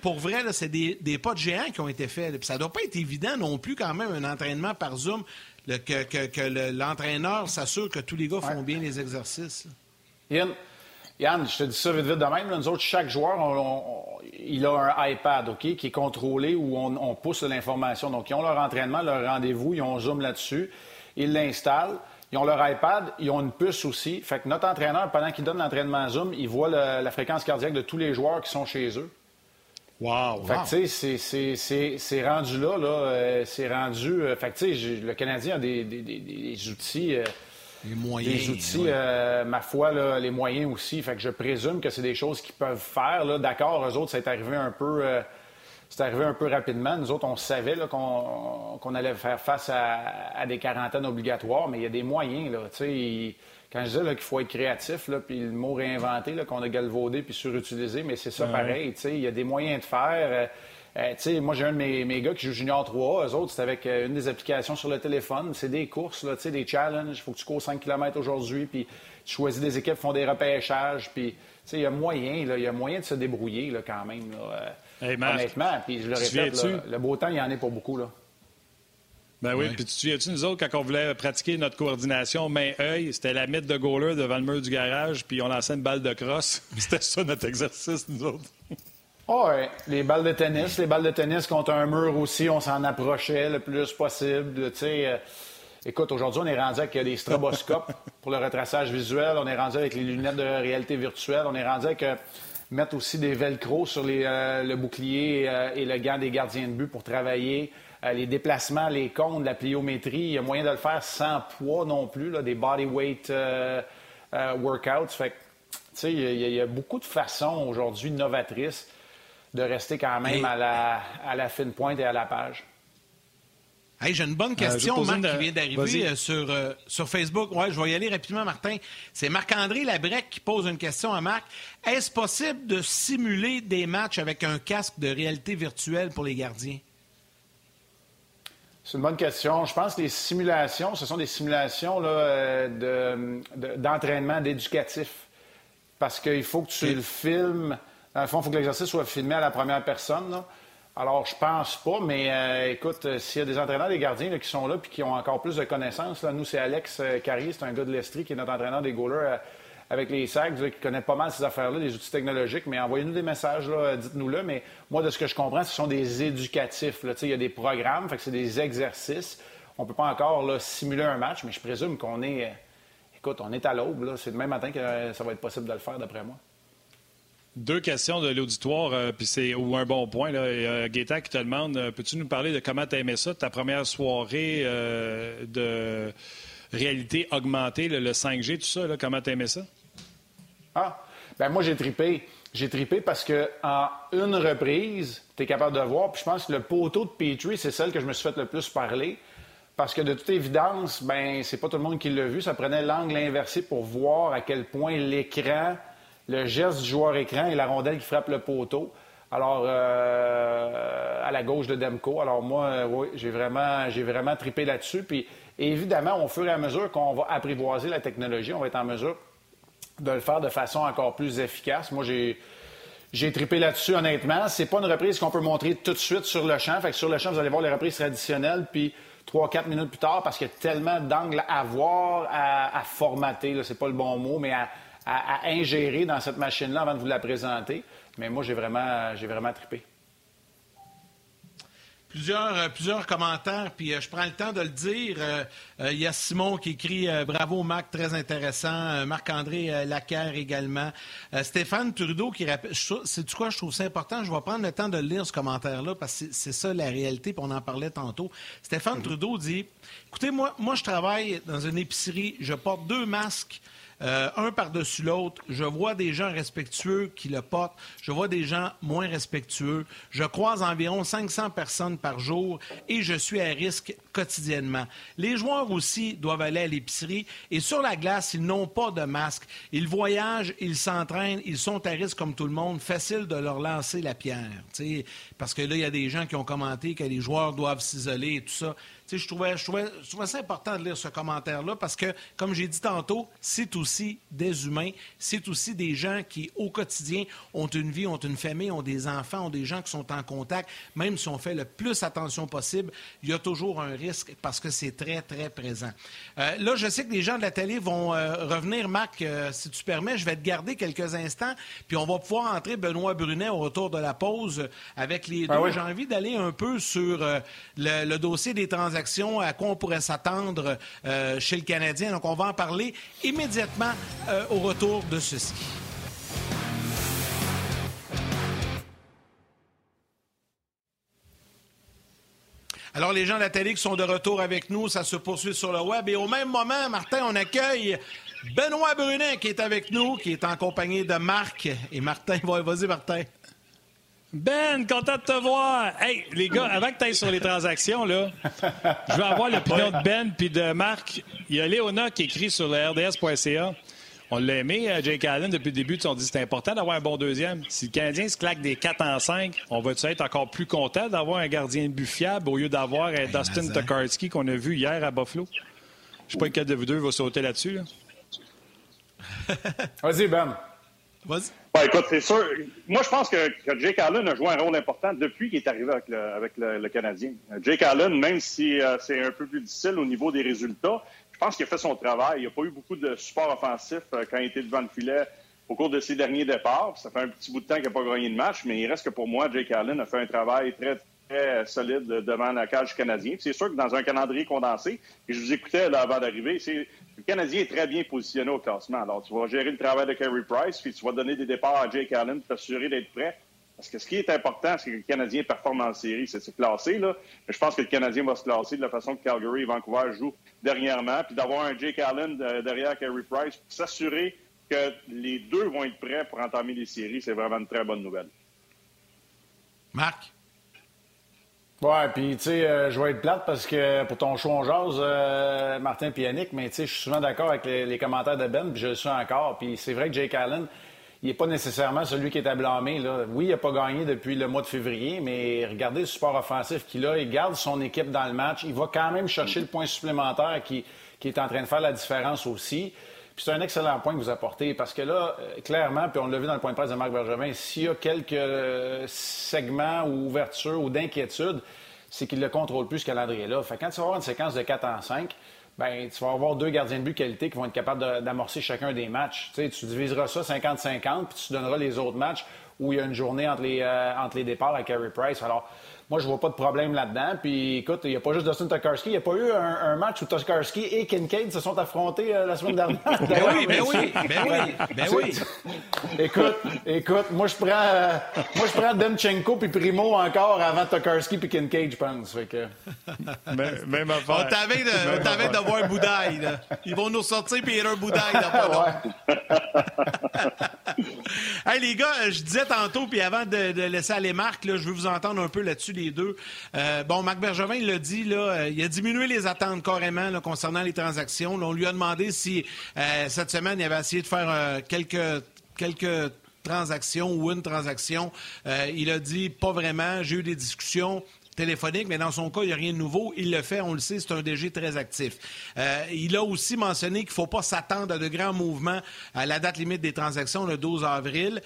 Pour vrai, c'est des, pas de géants qui ont été faits. ça ne doit pas être évident non plus, quand même, un entraînement par Zoom, que, l'entraîneur s'assure que tous les gars font bien les exercices. Yann, Yann, je te dis ça vite, vite de même. nous autres, chaque joueur, il a un iPad, OK, qui est contrôlé où on, pousse l'information. Donc, ils ont leur entraînement, leur rendez-vous, ils ont Zoom là-dessus. Ils l'installent. Ils ont leur iPad, ils ont une puce aussi. Fait que notre entraîneur, pendant qu'il donne l'entraînement Zoom, il voit la fréquence cardiaque de tous les joueurs qui sont chez eux. Wow! Fait que, tu sais, c'est rendu là, là. Euh, c'est rendu. Euh, fait que, tu sais, le Canadien a des, des, des, outils. Euh, les moyens. Des outils, ma foi, là, les moyens aussi. Fait que je présume que c'est des choses qu'ils peuvent faire. D'accord, eux autres, ça est arrivé un peu. C'est arrivé un peu rapidement. Nous autres, on savait qu'on allait faire face à, des quarantaines obligatoires, mais il y a des moyens. Là, quand je disais qu'il faut être créatif, là, puis le mot réinventé qu'on a galvaudé puis surutilisé, mais c'est ça pareil. Il y a des moyens de faire. Euh, euh, moi, j'ai un de mes, gars qui joue Junior 3 Eux autres, c'est avec euh, une des applications sur le téléphone. C'est des courses, là, des challenges. Il faut que tu cours 5 km aujourd'hui, puis tu choisis des équipes qui font des repêchages. Puis, il y a moyen, il y a moyen de se débrouiller là, quand même. Honnêtement, puis je le répète, le beau temps, il y en a pour beaucoup. Là. Ben oui, puis tu te souviens-tu, nous autres, quand on voulait pratiquer notre coordination main-œil, c'était la mythe de goaler devant le mur du garage, puis on lançait une balle de crosse. C'était ça notre exercice, nous autres. Oh, oui, les balles de tennis, les balles de tennis contre un mur aussi, on s'en approchait le plus possible. Tu sais, euh, écoute, aujourd'hui, on est rendu avec des stroboscopes pour le retraçage visuel, on est rendu avec les lunettes de réalité virtuelle, on est rendu avec euh, mettre aussi des velcro sur les, euh, le bouclier et le gant des gardiens de but pour travailler. Euh, les déplacements, les comptes, la pliométrie, il y a moyen de le faire sans poids non plus, des body weight euh, euh, workouts. Fait il y, a beaucoup de façons aujourd'hui novatrices de rester quand même à, la, à la fine pointe et à la page. Hey, j'ai une bonne question, Marc, qui vient d'arriver sur, sur Facebook. Ouais, je vais y aller rapidement, Martin. C'est Marc-André Labrec qui pose une question à Marc. Est-ce possible de simuler des matchs avec un casque de réalité virtuelle pour les gardiens? C'est une bonne question. Je pense que les simulations, ce sont des simulations euh, d'entraînement, d'éducatif. Parce qu'il faut que tu le filmes. Dans le fond, il faut que l'exercice soit filmé à la première personne. Alors, je pense pas, mais euh, écoute, euh, s'il y a des entraîneurs, des gardiens qui sont là et qui ont encore plus de connaissances, là, nous, c'est Alex Carrier, c'est un gars de l'Estrie qui est notre entraîneur des goalers avec les sacs, qui connaît pas mal ces affaires-là, des outils technologiques, mais envoyez-nous des messages, dites-nous-le. Mais moi, de ce que je comprends, ce sont des éducatifs. Il y a des programmes, c'est des exercices. On ne peut pas encore là, simuler un match, mais je présume qu'on est. Écoute, on est à l'aube. C'est demain matin que ça va être possible de le faire, d'après moi. Deux questions de l'auditoire, euh, puis c'est ou un bon point. Là. Euh, qui te demande euh, peux-tu nous parler de comment tu aimé ça, ta première soirée de réalité augmentée, le 5G, tout ça, là, comment tu ça? Ah, ben moi, j'ai tripé. J'ai tripé parce que en une reprise, tu es capable de voir. Puis je pense que le poteau de Petrie, c'est celle que je me suis fait le plus parler. Parce que de toute évidence, ben c'est pas tout le monde qui l'a vu. Ça prenait l'angle inversé pour voir à quel point l'écran, le geste du joueur écran et la rondelle qui frappe le poteau. Alors, euh, à la gauche de Demko. Alors, moi, euh, oui, j'ai vraiment, vraiment tripé là-dessus. Puis, évidemment, au fur et à mesure qu'on va apprivoiser la technologie, on va être en mesure de le faire de façon encore plus efficace. Moi, j'ai. J'ai tripé là-dessus, honnêtement. C'est pas une reprise qu'on peut montrer tout de suite sur le champ. Fait que sur le champ, vous allez voir les reprises traditionnelles, puis trois, quatre minutes plus tard, parce qu'il y a tellement d'angles à voir, à, formater, c'est pas le bon mot, mais à, à ingérer dans cette machine-là avant de vous la présenter. Mais moi, j'ai vraiment, j'ai vraiment trippé. Plusieurs, euh, plusieurs commentaires, puis euh, je prends le temps de le dire. Euh, il y a Simon qui écrit Bravo Marc, très intéressant. Marc-André Lacaire également. Stéphane Trudeau qui rappelle. C'est quoi, je trouve ça important. Je vais prendre le temps de lire ce commentaire-là parce que c'est ça la réalité, puis on en parlait tantôt. Stéphane mhm. Trudeau dit Écoutez, moi, moi, je travaille dans une épicerie, je porte deux masques. Euh, un par-dessus l'autre. Je vois des gens respectueux qui le portent. Je vois des gens moins respectueux. Je croise environ 500 personnes par jour et je suis à risque quotidiennement. Les joueurs aussi doivent aller à l'épicerie et sur la glace, ils n'ont pas de masque. Ils voyagent, ils s'entraînent, ils sont à risque comme tout le monde. Facile de leur lancer la pierre. Parce que là, il y a des gens qui ont commenté que les joueurs doivent s'isoler et tout ça je trouvais, je, trouvais, ça important de lire ce commentaire-là parce que, comme j'ai dit tantôt, c'est aussi des humains, c'est aussi des gens qui, au quotidien, ont une vie, ont une famille, ont des enfants, ont des gens qui sont en contact. Même si on fait le plus attention possible, il y a toujours un risque parce que c'est très, très présent. Euh, là, je sais que les gens de la télé vont euh, revenir. Marc, euh, si tu permets, je vais te garder quelques instants, puis on va pouvoir entrer Benoît Brunet au retour de la pause avec les ben deux. J'ai envie d'aller un peu sur le, le dossier des transactions, à quoi on pourrait s'attendre chez le Canadien. Donc, on va en parler immédiatement au retour de ceci. Alors, les gens de la télé qui sont de retour avec nous, ça se poursuit sur le web. Et au même moment, Martin, on accueille Benoît Brunet qui est avec nous, qui est en compagnie de Marc. Et Martin, vas-y, Martin. Ben, content de te voir. Hey, les gars, avant que tu ailles sur les transactions, là, je veux avoir l'opinion de Ben puis de Marc. Il y a Léona qui écrit sur le RDS.ca. On l'a aimé, euh, Jake Allen, depuis le début. On dit que c'est important d'avoir un bon deuxième. Si le Canadien se claque des 4 en 5, on va être encore plus content d'avoir un gardien de but fiable au lieu d'avoir un ben, Dustin Tokarski qu'on a vu hier à Buffalo? Je ne sais pas lequel de vous deux va sauter là-dessus. Vas-y, Ben. Vas-y. écoute, c'est sûr. Moi, je pense que, Jake Allen a joué un rôle important depuis qu'il est arrivé avec le, Canadien. Jake Allen, même si euh, c'est un peu plus difficile au niveau des résultats, je pense qu'il a fait son travail. Il n'y a pas eu beaucoup de support offensif euh, quand il était devant le filet au cours de ses derniers départs. Ça fait un petit bout de temps qu'il n'a pas gagné de match, mais il reste que pour moi, Jake Allen a fait un travail très, très solide devant la cage canadien. C'est sûr que dans un calendrier condensé, et je vous écoutais là, avant d'arriver, le Canadien est très bien positionné au classement. Alors, tu vas gérer le travail de Kerry Price, puis tu vas donner des départs à Jake Allen pour t'assurer d'être prêt. Parce que ce qui est important, c'est que le Canadien performe en série. C'est se classer, là. Mais je pense que le Canadien va se classer de la façon que Calgary et Vancouver jouent dernièrement. Puis d'avoir un Jake Allen derrière Carey Price pour s'assurer que les deux vont être prêts pour entamer les séries, c'est vraiment une très bonne nouvelle. Marc? Ouais, puis tu sais, euh, je vais être plate parce que pour ton show on jase, euh, Martin Pianic, mais tu sais, je suis souvent d'accord avec les, commentaires de Ben, puis je le suis encore. Puis c'est vrai que Jake Allen, il n'est pas nécessairement celui qui est à blâmer. Là. Oui, il n'a pas gagné depuis le mois de février, mais regardez le support offensif qu'il a. Il garde son équipe dans le match. Il va quand même chercher le point supplémentaire qui, qui est en train de faire la différence aussi. Puis c'est un excellent point que vous apportez parce que là, euh, clairement, puis on l'a vu dans le point de presse de Marc Bergevin, s'il y a quelques euh, segments ou ouvertures ou d'inquiétude, c'est qu'il ne contrôle plus ce calendrier-là. Fait quand tu vas avoir une séquence de 4 en 5, ben, tu vas avoir deux gardiens de but qualité qui vont être capables d'amorcer chacun des matchs. Tu, sais, tu diviseras ça 50-50, puis tu donneras les autres matchs où il y a une journée entre les, euh, entre les départs à Carey Price. Alors, moi, je vois pas de problème là-dedans. Puis, écoute, il n'y a pas juste Dustin Tokarski. Il n'y a pas eu un, match où Tokarski et Kincaid se sont affrontés euh, la semaine dernière. ben oui, ben oui, ben oui, ben oui. écoute, écoute, moi, je prends, euh, moi, je prends Demchenko puis Primo encore avant Tokarski puis Kincaid, je pense. Fait que... même, affaire. On t'avait de, de voir Boudaille, là. Ils vont nous sortir puis il y a un Boudaille dans pas hey, les gars, je disais tantôt, puis avant de, laisser aller Marc, là, je veux vous entendre un peu là-dessus les deux. Euh, bon, Marc Bergevin, il l'a dit, euh, il a diminué les attentes carrément concernant les transactions. on lui a demandé si euh, cette semaine, il avait essayé de faire quelques, quelques transactions ou une transaction. il a dit pas vraiment. J'ai eu des discussions téléphoniques, mais dans son cas, il n'y a rien de nouveau. Il le fait, on le sait, c'est un DG très actif. il a aussi mentionné qu'il ne faut pas s'attendre à de grands mouvements à la date limite des transactions, le 12 avril.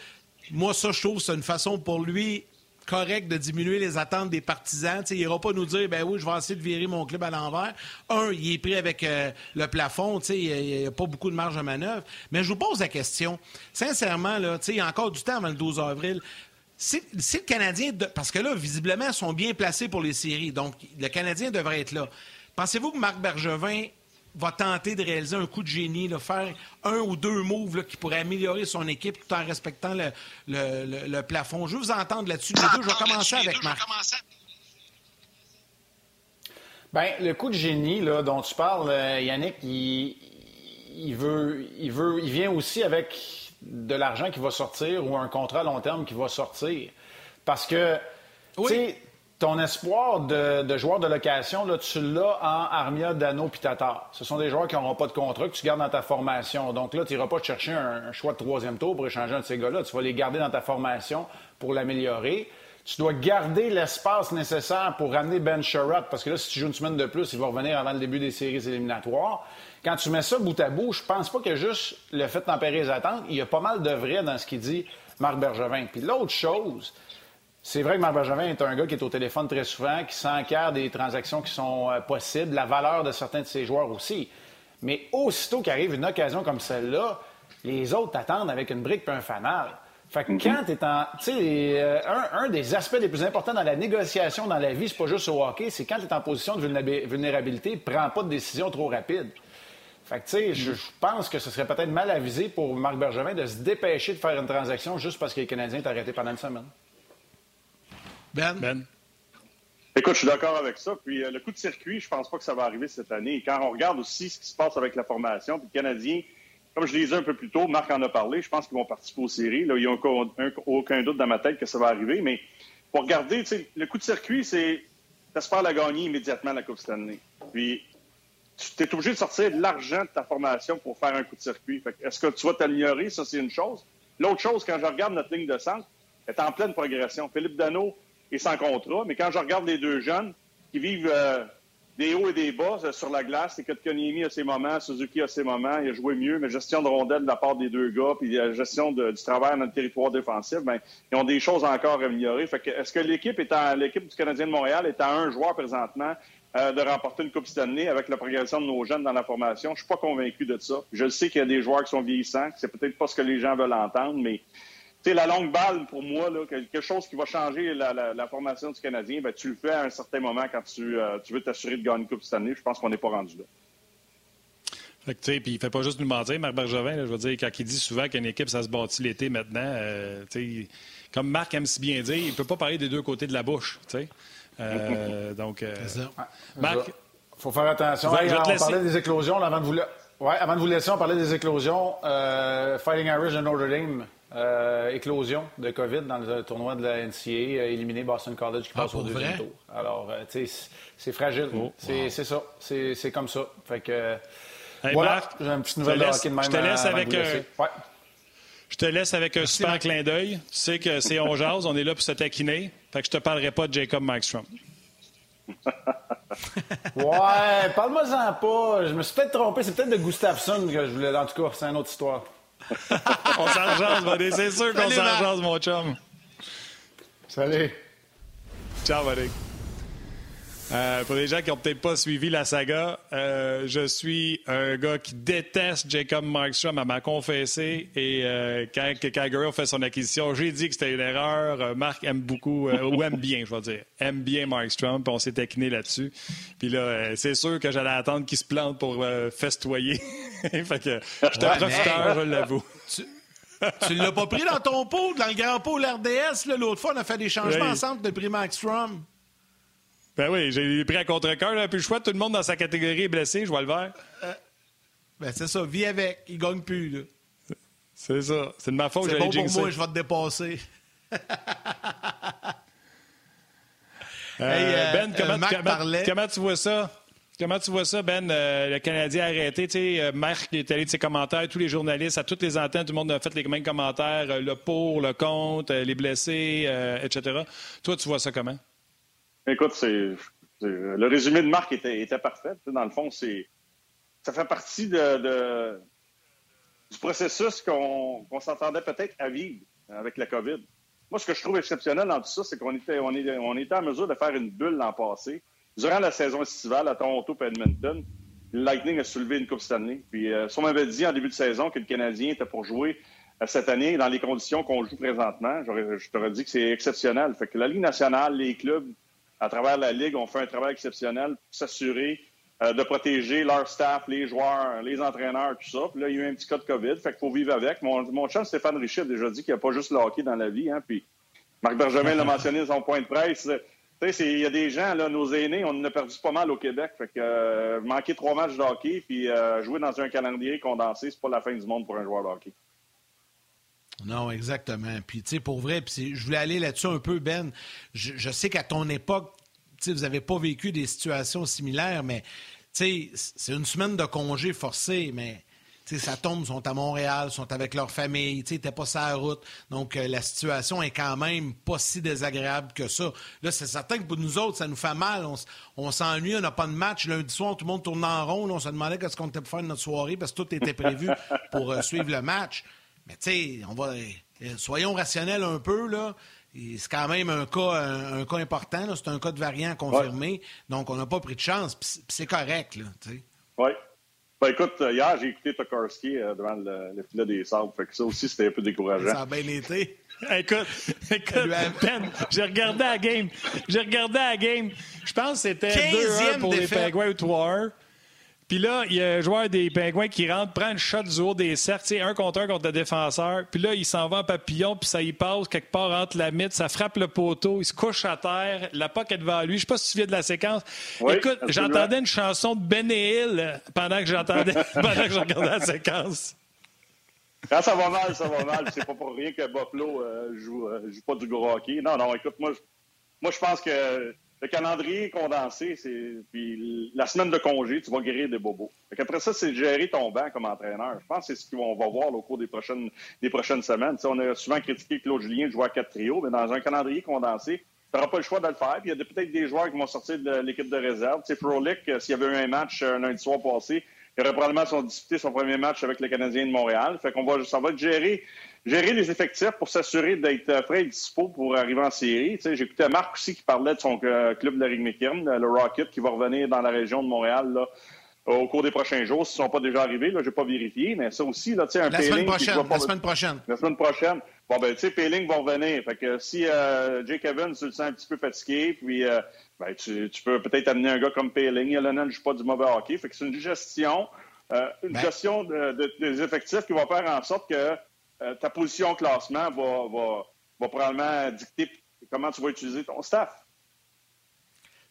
Moi, ça, je trouve c'est une façon pour lui correct de diminuer les attentes des partisans. il n'ira pas nous dire, ben oui, je vais essayer de virer mon club à l'envers. Un, il est pris avec euh, le plafond, il n'y a, pas beaucoup de marge de manœuvre. Mais je vous pose la question, sincèrement, là, il y a encore du temps avant le 12 avril. Si, le Canadien, parce que là, visiblement, ils sont bien placés pour les séries, donc le Canadien devrait être là. Pensez-vous que Marc Bergevin va tenter de réaliser un coup de génie, de faire un ou deux moves qui pourraient améliorer son équipe tout en respectant le, plafond. Je veux vous entendre là-dessus. Les deux, je vais commencer avec Marc. Bien, le coup de génie là, dont tu parles, euh, Yannick, il, veut, il, veut, il vient aussi avec de l'argent qui va sortir ou un contrat à long terme qui va sortir. Parce que, oui ton espoir de, joueur de location, là, tu l'as en Armia, Dano puis Tatar. Ce sont des joueurs qui n'auront pas de contrat, que tu gardes dans ta formation. Donc là, tu n'iras pas chercher un, choix de troisième tour pour échanger un de ces gars-là. Tu vas les garder dans ta formation pour l'améliorer. Tu dois garder l'espace nécessaire pour ramener Ben Sherratt, parce que là, si tu joues une semaine de plus, il va revenir avant le début des séries éliminatoires. Quand tu mets ça bout à bout, je pense pas que juste le fait de tempérer les attentes, il y a pas mal de vrai dans ce qu'il dit Marc Bergevin. Puis l'autre chose, c'est vrai que Marc Benjamin est un gars qui est au téléphone très souvent, qui s'enquiert des transactions qui sont euh, possibles, la valeur de certains de ses joueurs aussi. Mais aussitôt qu'arrive une occasion comme celle-là, les autres t'attendent avec une brique et un fanal. Fait que quand tu es en. Tu sais, euh, un, un, des aspects les plus importants dans la négociation dans la vie, c'est pas juste au hockey, c'est quand tu es en position de vulnérabilité, prends pas de décision trop rapide. Fait que, tu sais, je, pense que ce serait peut-être mal avisé pour Marc Bergevin de se dépêcher de faire une transaction juste parce que les Canadiens est arrêté pendant une semaine. Ben? Ben. Écoute, je suis d'accord avec ça. Puis euh, le coup de circuit, je pense pas que ça va arriver cette année. Et quand on regarde aussi ce qui se passe avec la formation, puis les Canadiens comme je l'ai dit un peu plus tôt, Marc en a parlé, je pense qu'ils vont participer aux séries. Là, il n'y a aucun, doute dans ma tête que ça va arriver. Mais pour regarder, le coup de circuit, c'est t'espères la gagner immédiatement, la Coupe Stanley. Puis tu es obligé de sortir de l'argent de ta formation pour faire un coup de circuit. Est-ce que tu vas t'améliorer? Ça, c'est une chose. L'autre chose, quand je regarde notre ligne de centre, elle est en pleine progression. Philippe Dano est sans contrat, mais quand je regarde les deux jeunes qui vivent euh, des hauts et des bas euh, sur la glace. C'est que Konyemi a ses moments, Suzuki a ses moments, il a joué mieux, mais gestion de rondelle de la part des deux gars, puis la gestion du travail dans le territoire défensif, ben, ils ont des choses encore à améliorer. Fait que, est-ce que l'équipe est l'équipe du Canadien de Montréal est à un joueur présentement euh, de remporter une Coupe Stanley avec la progression de nos jeunes dans la formation? Je suis pas convaincu de ça. Je sais qu'il y a des joueurs qui sont vieillissants, c'est peut-être pas ce que les gens veulent entendre, mais sais, la longue balle, pour moi, là, quelque chose qui va changer la, formation du Canadien, ben, tu le fais à un certain moment quand tu, euh, veux t'assurer de gagner une Coupe cette année. Je pense qu'on n'est pas rendu là. Fait que, puis il fait pas juste nous mentir, Marc Bergevin, je veux dire, quand il dit souvent qu'une équipe, ça se bâtit l'été maintenant, euh, comme Marc aime si bien dire, il peut pas parler des deux côtés de la bouche. Euh, donc, Marc... Il faut faire attention. on parlait des éclossions avant de vous... Ouais, avant de vous laisser, on parlait des éclosions. Fighting Irish de Notre Dame euh, éclosion de COVID dans le tournoi de la NCA, euh, éliminé Boston College qui ah, passe au deuxième tour. Alors, euh, tu sais, c'est fragile. Oh, c'est ça. C'est comme ça. Fait que. voilà, j'ai une petite nouvelle de hockey de même. Je te laisse avec un. Je te laisse avec un super clin d'œil. Tu sais que c'est on jase, on est là pour se taquiner. Fait que je te parlerai pas de Jacob Markstrom. ouais, parle-moi-en pas. Je me suis peut-être trompé. C'est peut-être de Gustafsson que je voulais. En tout cas, c'est une autre histoire on s'en buddy. C'est sûr qu'on s'en mon chum. Salut. Ciao, buddy. Euh, pour les gens qui n'ont peut-être pas suivi la saga, euh, je suis un gars qui déteste Jacob Markstrom à m'a confessé. Et euh, quand Calgary a fait son acquisition, j'ai dit que c'était une erreur. Marc aime beaucoup, ou aime bien, je vais dire, aime bien Markstrom, puis on s'est taquiné là-dessus. Puis là, c'est sûr que j'allais attendre qu'il se plante pour festoyer. fait que j'étais ouais, profiteur, je l'avoue. Tu... l'as pas pris dans ton pot, dans le grand pot, l'RDS, l'autre fois, on a fait des changements ensemble de prix Markstrom. Ben oui, j'ai pris à contre-cœur. Puis le choix, tout le monde dans sa catégorie est blessé, je vois le vert. Euh, ben c'est ça, vis avec. Il gagne plus. C'est ça. C'est de ma faute que bon pour moi, je vais te dépasser. Euh, euh, ben, comment, comment, tu vois ça? Comment tu vois ça, Ben? le Canadien a arrêté. Tu sais, Marc est allé de ses commentaires, tous les journalistes, à toutes les antennes, tout le monde a fait les mêmes commentaires, le pour, le contre, les blessés, etc. Toi, tu vois ça comment? Écoute, c'est, le résumé de Marc était, parfait. Dans le fond, c'est ça fait partie de, du processus qu'on, s'entendait peut-être à vivre avec la COVID. Moi, ce que je trouve exceptionnel dans tout ça, c'est qu'on était, on, on était en mesure de faire une bulle l'an passé. Durant la saison estivale à Toronto et Edmonton, le Lightning a soulevé une Coupe année. Puis, euh, si on m'avait dit en début de saison que le Canadien était pour jouer euh, cette année dans les conditions qu'on joue présentement, je t'aurais dit que c'est exceptionnel. Fait que la Ligue nationale, les clubs, à travers la Ligue, on fait un travail exceptionnel pour s'assurer euh, de protéger leur staff, les joueurs, les entraîneurs, tout ça. Puis là, il y a eu un petit cas de COVID, fait qu'il faut vivre avec. Mon, mon Stéphane Richard a déjà dit qu'il n'y a pas juste le hockey dans la vie. Hein, puis Marc Bergevin l'a mentionné dans son point de presse. Il y a des gens, là, nos aînés, on en a perdu pas mal au Québec. Fait que euh, manquer trois matchs de hockey puis euh, jouer dans un calendrier condensé, c'est pas la fin du monde pour un joueur de hockey. Non, exactement. Puis, tu sais, pour vrai, puis je voulais aller là-dessus un peu, Ben. Je, sais qu'à ton époque, tu sais, vous n'avez pas vécu des situations similaires, mais tu sais, c'est une semaine de congé forcé, mais tu sais, ça tombe, ils sont à Montréal, ils sont avec leur famille, tu sais, pas sur la route. Donc, euh, la situation est quand même pas si désagréable que ça. Là, c'est certain que pour nous autres, ça nous fait mal. On, s'ennuie, on n'a pas de match. Lundi soir, tout le monde tourne en rond. on se demandait qu'est-ce qu'on était pour faire de notre soirée parce que tout était prévu pour euh, suivre le match. Mais tu sais, on va. Euh, soyons rationnels un peu, là. C'est quand même un cas, un, cas important. C'est un cas de variant confirmé. Donc, on n'a pas pris de chance. C'est correct. Là, oui. Ben écoute, hier, j'ai écouté Tokarski devant le, filet des sables. Fait que ça aussi, c'était un peu décourageant. Ça a bien été. écoute, écoute, Ben, j'ai regardé la game. J'ai regardé la game. Je pense que c'était 2-1 pour les Penguins War. Puis là, il y a un joueur des Pingouins qui rentre, prend une shot du haut des cercles, un contre un contre le défenseur. Puis là, il s'en va en papillon, puis ça y passe quelque part entre la mythe, ça frappe le poteau, il se couche à terre, la POC est devant lui. Je sais pas si tu te souviens de la séquence. Écoute, j'entendais une chanson de Ben Hill pendant que j'entendais, pendant que je regardais la séquence. Quand ça va mal, ça va mal. C'est pas pour rien que Buffalo euh, joue, euh, joue pas du gros hockey. Non, non, écoute, moi, moi je pense que le calendrier condensé, c'est puis la semaine de congé, tu vas guérir des bobos. Après ça, c'est gérer ton banc comme entraîneur. Je pense que c'est ce qu'on va voir au cours des prochaines, des prochaines semaines. on a souvent critiqué Claude Julien de jouer à quatre trios, mais dans un calendrier condensé, tu n'auras pas le choix de le faire. Il y a peut-être des joueurs qui vont sortir de l'équipe de réserve. Tu sais, Frolic, euh, s'il y avait eu un match un lundi soir passé, il aurait probablement disputé son premier match avec le Canadien de Montréal. Fait qu'on va, ça va géré gérer les effectifs pour s'assurer d'être frais et dispo pour arriver en série. Tu sais, J'écoutais Marc aussi qui parlait de son euh, club de la le Rocket, qui va revenir dans la région de Montréal là, au cours des prochains jours, s'ils ne sont pas déjà arrivés. Je n'ai pas vérifié, mais ça aussi, là, un la semaine prochaine. La semaine prochaine. La semaine prochaine. Bon, ben, tu sais, Payling va revenir. Fait que si euh, Jake Evans se sent un petit peu fatigué, puis euh, ben, tu, tu, peux peut-être amener un gars comme Payling. Il ne joue pas du mauvais hockey. Fait que c'est une gestion, euh, une ben gestion de, des effectifs qui va faire en sorte que euh, ta position au classement va, probablement dicter comment tu vas utiliser ton staff.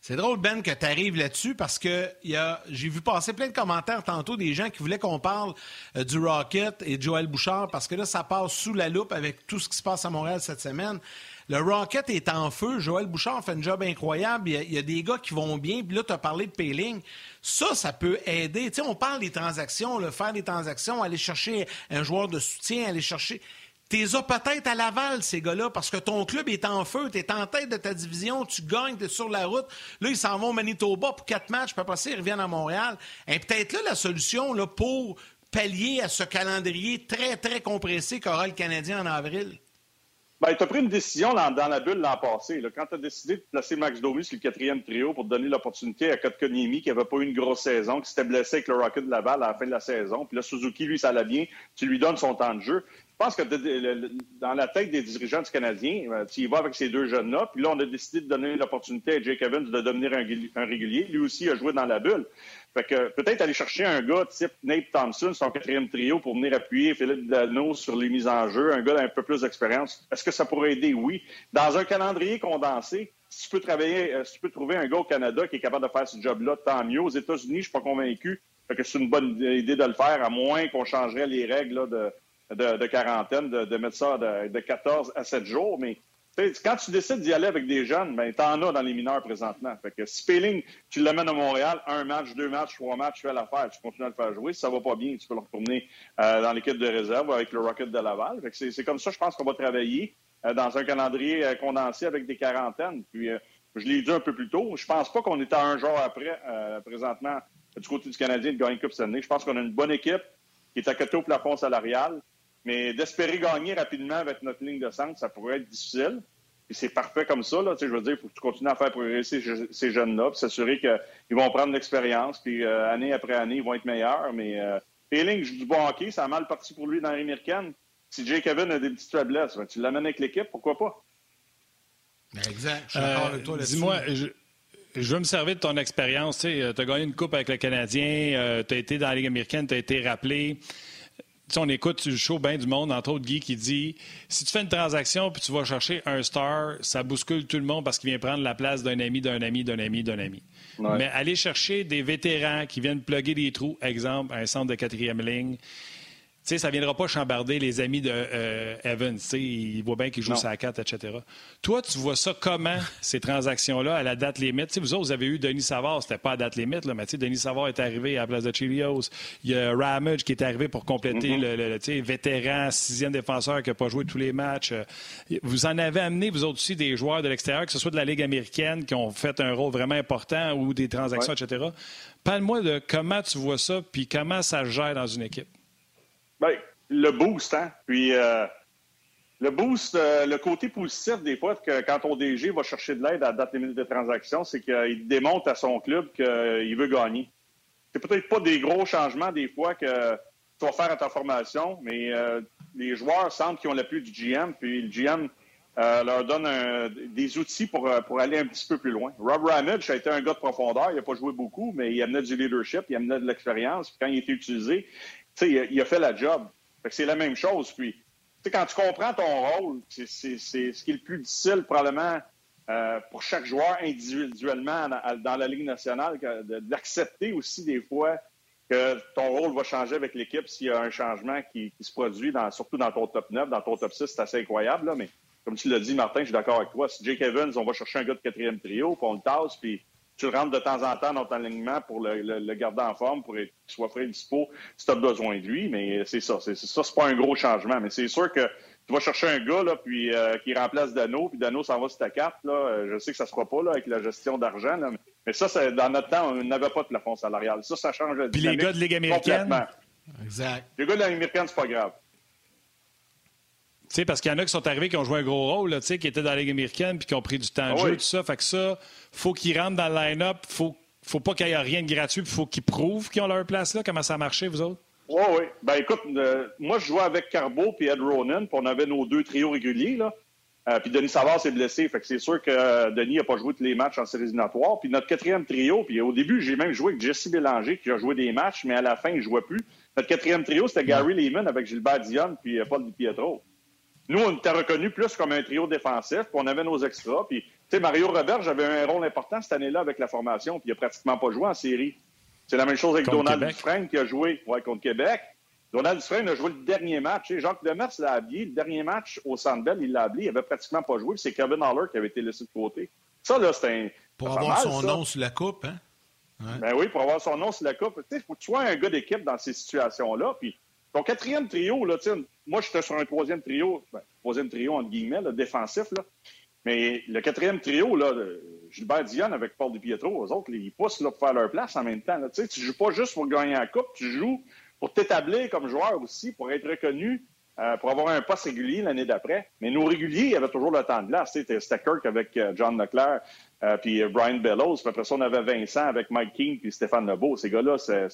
C'est drôle, Ben, que tu arrives là-dessus parce que j'ai vu passer plein de commentaires tantôt des gens qui voulaient qu'on parle euh, du Rocket et de Joël Bouchard parce que là, ça passe sous la loupe avec tout ce qui se passe à Montréal cette semaine. Le Rocket est en feu. Joël Bouchard fait un job incroyable. Il y a, des gars qui vont bien. Puis là, tu as parlé de Payling. Ça, ça peut aider. Tu sais, on parle des transactions, le faire des transactions, aller chercher un joueur de soutien, aller chercher. T'es peut-être à Laval, ces gars-là, parce que ton club est en feu, t'es en tête de ta division, tu gagnes, t'es sur la route. Là, ils s'en vont au Manitoba pour quatre matchs, puis après ça, ils reviennent à Montréal. Et peut-être là, la solution pour pallier à ce calendrier très, très compressé qu'aura le Canadien en avril. Ben, tu as pris une décision dans, la bulle l'an passé. Quand tu as décidé de placer Max Domi le quatrième trio pour donner l'opportunité à Kotkaniemi, qui n'avait pas eu une grosse saison, qui s'était blessé avec le Rocket de Laval à la fin de la saison. Puis là, Suzuki, lui, ça allait bien. Tu lui donnes son temps de jeu. Je pense que dans la tête des dirigeants du Canadien, euh, tu y vas avec ces deux jeunes-là. Puis là, on a décidé de donner l'opportunité à Jake Evans de devenir un, régulier. Lui aussi a joué dans la bulle. Fait que peut-être aller chercher un gars type Nate Thompson, son quatrième trio, pour venir appuyer Philippe Dano sur les mises en jeu, un gars d'un peu plus d'expérience. Est-ce que ça pourrait aider? Oui. Dans un calendrier condensé, si tu peux travailler, euh, si tu peux trouver un gars au Canada qui est capable de faire ce job-là, tant mieux. Aux États-Unis, je suis pas convaincu. Fait que c'est une bonne idée de le faire, à moins qu'on changerait les règles de, de, quarantaine, de, mettre ça de, 14 à 7 jours. Mais quand tu décides d'y aller avec des jeunes, ben, tu en as dans les mineurs présentement. Fait que si Péling, tu l'amènes à Montréal, un match, deux matchs, trois matchs, tu fais l'affaire, tu continues à le faire jouer. Si ça va pas bien, tu peux le retourner euh, dans l'équipe de réserve avec le Rocket de Laval. c'est comme ça, je pense qu'on va travailler euh, dans un calendrier euh, condensé avec des quarantaines. Puis, je l'ai dit un peu plus tôt, je pense pas qu'on est à un jour après, présentement, du côté du Canadien de gagner Coupe Stanley. Je pense qu'on a une bonne équipe qui est à côté au plafond salarial. Mais d'espérer gagner rapidement avec notre ligne de centre, ça pourrait être difficile. Et c'est parfait comme ça. Là. Tu sais, je veux dire, il faut que tu continues à faire progresser ces jeunes-là, puis s'assurer qu'ils vont prendre l'expérience, puis euh, année après année, ils vont être meilleurs. Mais euh, Peeling joue du bon hockey, ça a mal parti pour lui dans l'américaine. Si Jay Kevin a des petites faiblesses, ben, tu l'amènes avec l'équipe, pourquoi pas? Exact. Je suis d'accord avec toi là-dessus. Dis-moi, je, veux me servir de ton expérience. Tu as gagné une coupe avec le Canadien, euh, tu as été dans la Ligue américaine, tu as été rappelé on écoute le show bien du monde, entre autres Guy qui dit si tu fais une transaction puis tu vas chercher un star, ça bouscule tout le monde parce qu'il vient prendre la place d'un ami, d'un ami, d'un ami, d'un ami. Mais aller chercher des vétérans qui viennent plugger des trous, exemple, un centre de quatrième ligne, sais, ça ne viendra pas chambarder les amis de euh, Evans. Il voit bien qu'il joue sa 4, etc. Toi, tu vois ça comment, ces transactions-là, à la date limite? vous autres, vous avez eu Denis Savard, c'était pas à date limite, là, mais Denis Savard est arrivé à la place de Chilios. Il y a Ramage qui est arrivé pour compléter mm-hmm. le, vétéran, sixième défenseur qui n'a pas joué tous les matchs. Vous en avez amené, vous autres aussi, des joueurs de l'extérieur, que ce soit de la Ligue américaine, qui ont fait un rôle vraiment important ou des transactions, etc. Parle-moi de comment tu vois ça, puis comment ça gère dans une équipe. Bien, le boost, hein. Puis euh, le boost, euh, le côté positif des fois, que quand ton DG va chercher de l'aide à date limite de transaction, c'est qu'il démontre à son club qu'il veut gagner. c'est peut-être pas des gros changements des fois que tu vas faire à ta formation, mais euh, les joueurs semblent qu'ils ont l'appui du GM, puis le GM leur donne des outils pour, pour aller un petit peu plus loin. Rob Ramage a été un gars de profondeur, il n'a pas joué beaucoup, mais il amenait du leadership, il amenait de l'expérience, puis quand il était utilisé, il a, il a fait la job. c'est la même chose, puis quand tu comprends ton rôle, c'est ce qui est le plus difficile probablement euh, pour chaque joueur individuellement dans la Ligue nationale, d'accepter aussi des fois que ton rôle va changer avec l'équipe s'il y a un changement qui, se produit, surtout dans ton top 9, dans ton top 6, c'est assez incroyable. mais comme tu l'as dit, Martin, je suis d'accord avec toi. Si Jake Evans, on va chercher un gars de quatrième trio, puis on le tasse, puis tu le rentres de temps en temps dans ton alignement pour le, garder en forme, pour qu'il soit prêt dispo si tu as besoin de lui. Mais c'est ça. C'est ça, c'est pas un gros changement. Mais c'est sûr que tu vas chercher un gars là, puis, euh, qui remplace Dano, puis Dano s'en va sur ta carte. Là. Je sais que ça ne se fera pas là, avec la gestion d'argent, mais ça, dans notre temps, on n'avait pas de plafond salarial. Ça, ça change Puis les gars de Ligue américaine? Exact. Les gars de Ligue américaine, c'est pas grave. Tu sais, parce qu'il y en a qui sont arrivés, qui ont joué un gros rôle, là, qui étaient dans la Ligue américaine, puis qui ont pris du temps de ah jeu, tout ça. Fait que ça, faut qu'ils rentrent dans le line-up. Faut, faut pas qu'il y ait rien de gratuit, puis faut qu'ils prouvent qu'ils ont leur place là. Comment ça a marché, vous autres? Oui, oui. Ben écoute, euh, moi, je jouais avec Carbo puis Ed Ronan, puis on avait nos deux trios réguliers, là. Euh, puis Denis Savard s'est blessé. Fait que c'est sûr que euh, Denis n'a pas joué tous les matchs en séries éliminatoires. Puis notre quatrième trio, puis au début, j'ai même joué avec Jesse Bélanger qui a joué des matchs, mais à la fin, il ne jouait plus. Notre quatrième trio, c'était Gary Lehman avec Gilbert Dion puis Paul Di Pietro. Nous, on était reconnus plus comme un trio défensif, puis on avait nos extras. Puis, tu sais, Mario Robert, j'avais un rôle important cette année-là avec la formation, puis il n'a pratiquement pas joué en série. C'est la même chose avec Donald Dufresne qui a joué ouais, contre Québec. Donald Dufresne a joué le dernier match. Jacques Demers l'a habillé. Le dernier match au Sandbell, il l'a habillé. Il n'avait pratiquement pas joué. C'est Kevin Haller qui avait été laissé de côté. Ça, là, c'est un. Pour avoir son nom sur la coupe, hein? Ben oui, pour avoir son nom sur la coupe. Il faut que tu sois un gars d'équipe dans ces situations-là. Puis ton quatrième trio, là, moi, j'étais sur un troisième trio, ben, troisième trio, entre guillemets, défensif. Là. Mais le quatrième trio, là, Gilbert Dion avec Paul DiPietro, eux autres, ils poussent là, pour faire leur place en même temps. Tu ne joues pas juste pour gagner la coupe, tu joues pour t'établir comme joueur aussi, pour être reconnu, euh, pour avoir un poste régulier l'année d'après. Mais nos réguliers, il y avait toujours le temps de glace. C'était Kirk avec euh, John Leclerc, euh, puis Brian Bellows. Puis après ça, on avait Vincent avec Mike King puis Stéphane Lebeau. Ces gars-là, c'était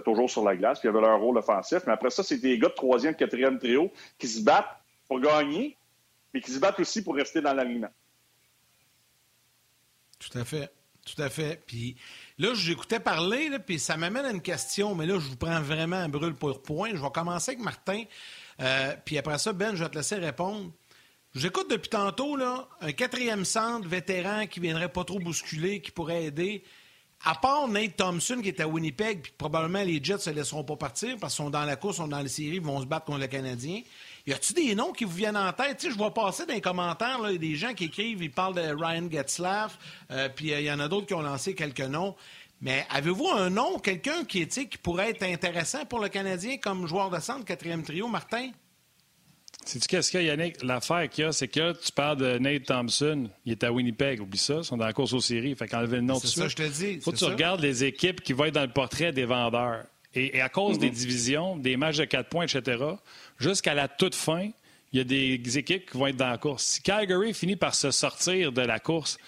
toujours, sur la glace, puis ils avaient leur rôle offensif. Mais après ça, c'était des gars de troisième, quatrième trio qui se battent pour gagner, mais qui se battent aussi pour rester dans l'alignement. Tout à fait. Tout à fait. Puis là, j'écoutais parler, puis ça m'amène à une question, mais là, je vous prends vraiment un brûle pour point. Je vais commencer avec Martin, euh, puis après ça, Ben, je vais te laisser répondre. J'écoute depuis tantôt, là, un quatrième centre vétéran qui viendrait pas trop bousculer, qui pourrait aider. À part Nate Thompson qui est à Winnipeg, puis probablement les Jets ne se laisseront pas partir parce qu'ils sont dans la course, sont dans les séries, ils vont se battre contre le Canadien. Y a-tu des noms qui vous viennent en tête? je vois passer dans les commentaires là, des gens qui écrivent, ils parlent de Ryan Getzlaff, euh, puis il y en a d'autres qui ont lancé quelques noms. Mais avez-vous un nom, quelqu'un qui, qui pourrait être intéressant pour le Canadien comme joueur de centre, quatrième trio, Martin? Sais-tu qu'est-ce qu'il y a, Yannick? L'affaire qu'il y a, c'est que tu parles de Nate Thompson. Il est à Winnipeg, oublie ça. Ils sont dans la course aux séries. Fait qu'enlever le nom. C'est ça, je te dis. Faut que tu regardes les équipes qui vont être dans le portrait des vendeurs. Et, à cause des mm-hmm. divisions, des matchs de 4 points, etc., jusqu'à la toute fin, il y a des équipes qui vont être dans la course. Si Calgary finit par se sortir de la course,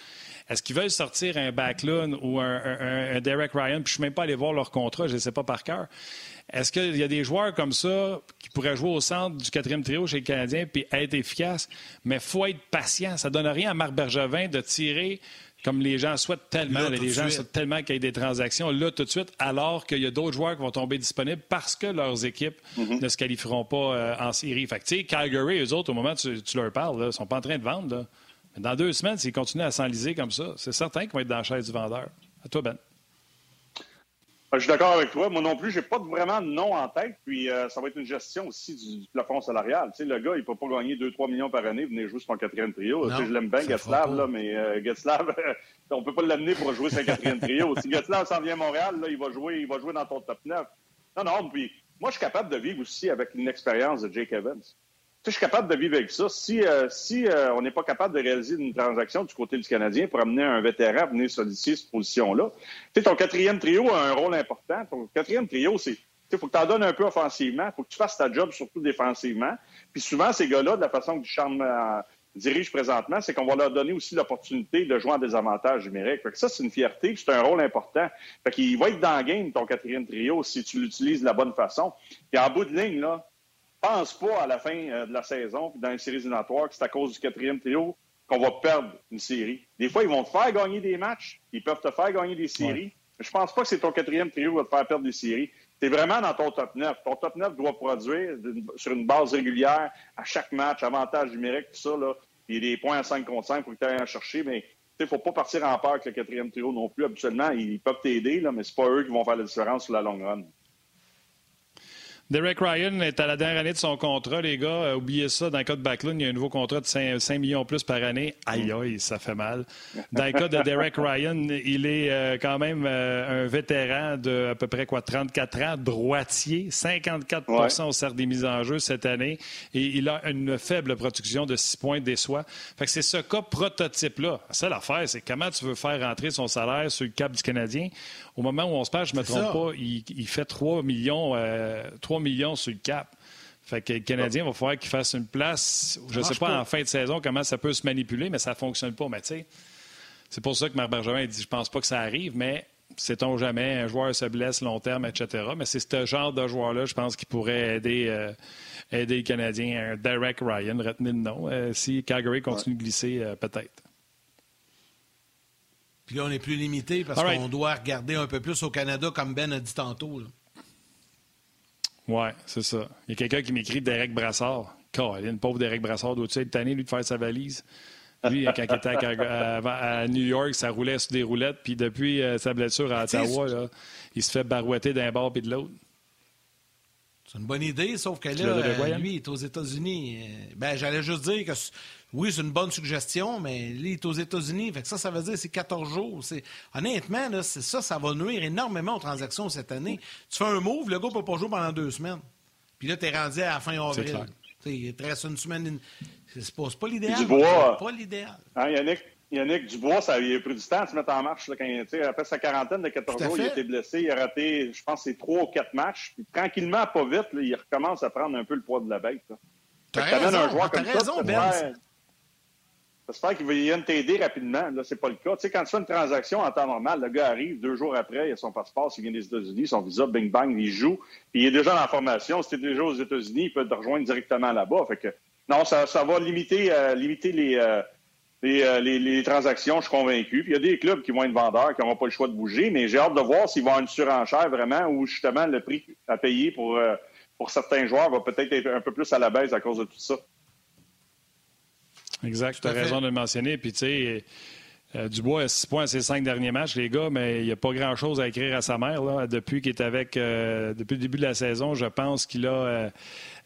est-ce qu'ils veulent sortir un Backlund ou un, Derek Ryan? Puis je ne suis même pas allé voir leur contrat, je ne sais pas par cœur. Est-ce qu'il y a des joueurs comme ça qui pourraient jouer au centre du quatrième trio chez les Canadiens puis être efficaces? Mais il faut être patient. Ça ne donne rien à Marc Bergevin de tirer comme les gens souhaitent tellement, les gens souhaitent tellement qu'il y ait des transactions là tout de suite, alors qu'il y a d'autres joueurs qui vont tomber disponibles parce que leurs équipes mhm. ne se qualifieront pas euh, en série. Fait que, tu sais, Calgary, eux autres, au moment où tu, leur parles, ils sont pas en train de vendre. Dans deux semaines, s'ils continuent à s'enliser comme ça, c'est certain qu'ils vont être dans la chaise du vendeur. À toi, Ben. Je suis d'accord avec toi. Moi non plus, j'ai pas vraiment de nom en tête. Puis euh, ça va être une gestion aussi du, plafond salarial. Tu sais, le gars, il peut pas gagner 2-3 millions par année, venir jouer sur son quatrième trio. je l'aime bien, Gatslav, là, mais euh, Gatslav, on peut pas l'amener pour jouer sur un quatrième trio. Si Gatslav s'en vient à Montréal, là, il va jouer, il va jouer dans ton top 9. Non, non, puis moi, je suis capable de vivre aussi avec une expérience de Jake Evans je suis capable de vivre avec ça. Si, euh, euh, on n'est pas capable de réaliser une transaction du côté du Canadien pour amener un vétéran à venir solliciter cette position-là, ton quatrième trio a un rôle important. Ton quatrième trio, c'est il faut que tu en donnes un peu offensivement, il faut que tu fasses ta job surtout défensivement. Puis souvent, ces gars-là, de la façon que Duchamp, euh, dirige présentement, c'est qu'on va leur donner aussi l'opportunité de jouer en désavantage numérique. Fait ça, c'est une fierté, c'est un rôle important. Fait qu'il va être dans le game, ton quatrième trio, si tu l'utilises de la bonne façon. Puis en bout de ligne, là, pense pas à la fin euh, de la saison, puis dans les séries éliminatoires, que c'est à cause du quatrième trio qu'on va perdre une série. Des fois, ils vont te faire gagner des matchs, ils peuvent te faire gagner des séries. Mais je pense pas que c'est ton quatrième trio qui va te faire perdre des séries. Tu es vraiment dans ton top 9. Ton top 9 doit produire sur une base régulière à chaque match, avantage numérique, tout ça. Là. Il y a des points à 5 contre 5 pour que tu ailles en chercher, mais il ne faut pas partir en peur avec le quatrième trio non plus. Habituellement, ils peuvent t'aider, mais ce pas eux qui vont faire la différence sur la longue run. Derek Ryan est à la dernière année de son contrat, les gars. Euh, oubliez ça, dans le cas de Backlund, il y a un nouveau contrat de 5, 5, millions plus par année. Aïe, aïe, ça fait mal. Dans le cas de Derek Ryan, il est euh, quand même euh, un vétéran de à peu près quoi, 34 ans, droitier, 54% au cercle des mises en jeu cette année. Et il a une faible production de 6 points des soins. Fait que c'est ce cas prototype-là. Ça, l'affaire, c'est comment tu veux faire rentrer son salaire sur le cap du Canadien. Au moment où on se parle, je ne me trompe pas, il, fait 3 millions, 3 millions sur le cap. Fait que le Canadien va falloir qu'il fasse une place. Je ne sais pas, en fin de saison comment ça peut se manipuler, mais ça ne fonctionne pas. Mais tu sais, c'est pour ça que Marc Bergevin dit je pense pas que ça arrive, mais sait-on jamais, un joueur se blesse long terme, etc. Mais c'est ce genre de joueur-là, je pense, qui pourrait aider, euh, aider les Canadiens. Derek Ryan, retenez le nom. Euh, si Calgary continue de glisser, euh, peut-être. Puis là, on est plus limité parce qu'on doit regarder un peu plus au Canada, comme Ben a dit tantôt. Oui, c'est ça. Il y a quelqu'un qui m'écrit Derek Brassard. une pauvre Derek Brassard, doit-tu être tanné, lui, de faire sa valise? Lui, quand il était à, New York, ça roulait sur des roulettes. Puis depuis euh, sa blessure à Ottawa, il se fait barouetter d'un bord et de l'autre. C'est une bonne idée, sauf que là, euh, lui, il est aux États-Unis. Euh, ben, j'allais juste dire que oui, c'est une bonne suggestion, mais lui, il est aux États-Unis. Fait que ça, ça veut dire que c'est 14 jours. Honnêtement, là, ça, ça va nuire énormément aux transactions cette année. Tu fais un move, le gars peut pas jouer pendant deux semaines. Puis là, tu es rendu à la fin avril. Il te reste une semaine. C'est pas, pas l'idéal. Dubois. Pas l'idéal. Hein, Yannick, Yannick Dubois, ça il a pris du temps de se mettre en marche. Là, quand, après sa quarantaine de 14 jours, il a été blessé. Il a raté, je pense, c'est trois ou quatre matchs. Puis, tranquillement, pas vite, il recommence à prendre un peu le poids de la bête. Tu as raison, un joueur comme raison, ça, ben. J'espère qu'il va t'aider rapidement. Là, c'est pas le cas. Tu sais, quand tu fais une transaction en temps normal, le gars arrive deux jours après, il a son passeport, il vient des États-Unis, son visa, bing bang, il joue. Puis il est déjà dans la formation. Si tu déjà aux États-Unis, il peut te rejoindre directement là-bas. Fait que non, ça, ça va limiter, euh, limiter les, euh, euh, les, les, transactions, je suis convaincu. Puis il y a des clubs qui vont être vendeurs, qui n'auront pas le choix de bouger, mais j'ai hâte de voir s'ils vont avoir une surenchère vraiment ou justement le prix à payer pour, pour certains joueurs va peut-être être un peu plus à la baisse à cause de tout ça. Exact, tu as raison de le mentionner. Puis, tu sais, euh, Dubois a 6 points à ses cinq derniers matchs, les gars, mais il n'y a pas grand-chose à écrire à sa mère. Là, depuis qu'il est avec, euh, depuis le début de la saison, je pense qu'il a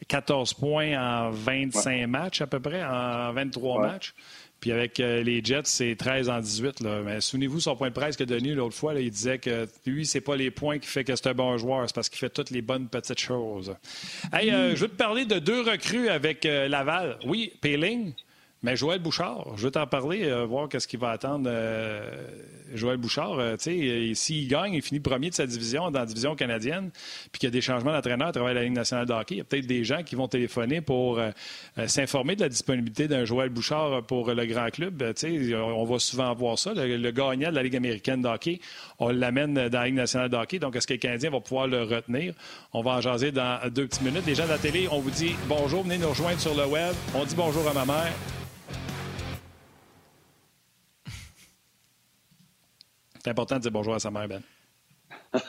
14 euh, points en 25 matchs à peu près, en 23 matchs. Puis avec les Jets, c'est 13 en 18. Là. Mais souvenez-vous, son point de presse que Denis l'autre fois, il disait que lui, c'est pas les points qui fait que c'est un bon joueur, c'est parce qu'il fait toutes les bonnes petites choses. Hey, je veux te parler de deux recrues avec Laval. Oui, Péling, mais Joël Bouchard, je veux t'en parler, euh, voir qu'est-ce qu'il va attendre. Euh, Joël Bouchard, euh, tu sais, s'il gagne, il finit premier de sa division dans la division canadienne, puis qu'il y a des changements d'entraîneur à travers la Ligue nationale de hockey, il y a peut-être des gens qui vont téléphoner pour s'informer de la disponibilité d'un Joël Bouchard pour le grand club. Tu sais, on va souvent voir ça. Le, gagnant de la Ligue américaine de hockey, on l'amène dans la Ligue nationale de hockey. Donc, est-ce que le Canadien va pouvoir le retenir? On va en jaser dans deux petites minutes. Les gens de la télé, on vous dit bonjour, venez nous rejoindre sur le web. On dit bonjour à ma mère. C'est important de dire bonjour à sa mère, Ben.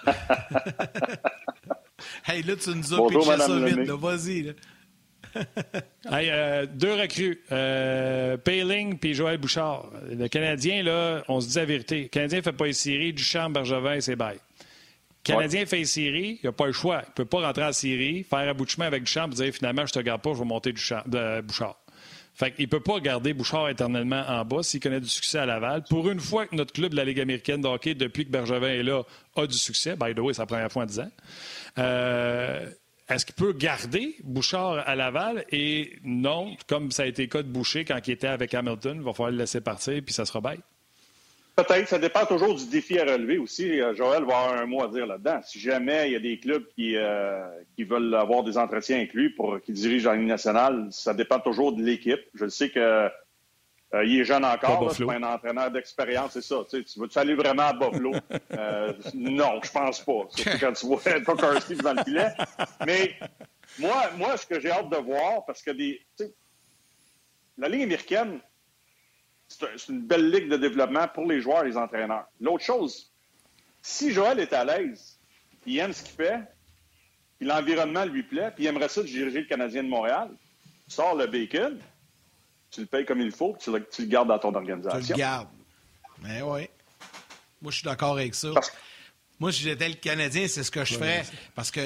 hey, là, tu nous as bonjour, pitché ça vite. Vas-y. hey, euh, deux recrues, euh, Payling puis Joël Bouchard. Le Canadien, là, on se dit la vérité. Le Canadien ne fait pas les séries, Duchamp, Bergevin, c'est bye. Le Canadien fait les séries, il n'a pas le choix. Il ne peut pas rentrer en série, faire un bout de chemin avec Duchamp et dire finalement, je te garde pas, je vais monter Duchamp, de Bouchard. Fait ne peut pas garder Bouchard éternellement en bas s'il connaît du succès à Laval. Pour une fois que notre club de la Ligue américaine de hockey, depuis que Bergevin est là, a du succès, by the way, c'est la première fois en 10 ans. Euh, est-ce qu'il peut garder Bouchard à Laval? Et non, comme ça a été le cas de Boucher quand il était avec Hamilton, il va falloir le laisser partir, puis ça sera bête. Peut-être. Ça dépend toujours du défi à relever aussi. Euh, Joël va avoir un mot à dire là-dedans. Si jamais il y a des clubs qui, euh, qui veulent avoir des entretiens avec lui pour qu'il dirige la Ligue nationale, ça dépend toujours de l'équipe. Je sais que Euh, il est jeune encore, c'est un entraîneur d'expérience, c'est ça. Tu, sais, tu vas-tu aller vraiment à Buffalo? Euh, non, je pense pas. Surtout quand tu vois Tucker Steve dans le filet. Mais moi, moi, ce que j'ai hâte de voir, parce que des, tu sais, la Ligue américaine, c'est un- c'est une belle ligue de développement pour les joueurs et les entraîneurs. L'autre chose, si Joël est à l'aise, il aime ce qu'il fait, puis l'environnement lui plaît, puis il aimerait ça de diriger le Canadien de Montréal, tu sors le bacon, tu le payes comme il faut, puis tu le, tu le gardes dans ton Tu organisation. le gardes. Mais oui. Moi, je suis d'accord avec ça. Parce- Moi, si j'étais le Canadien, c'est ce que je ferais. Parce que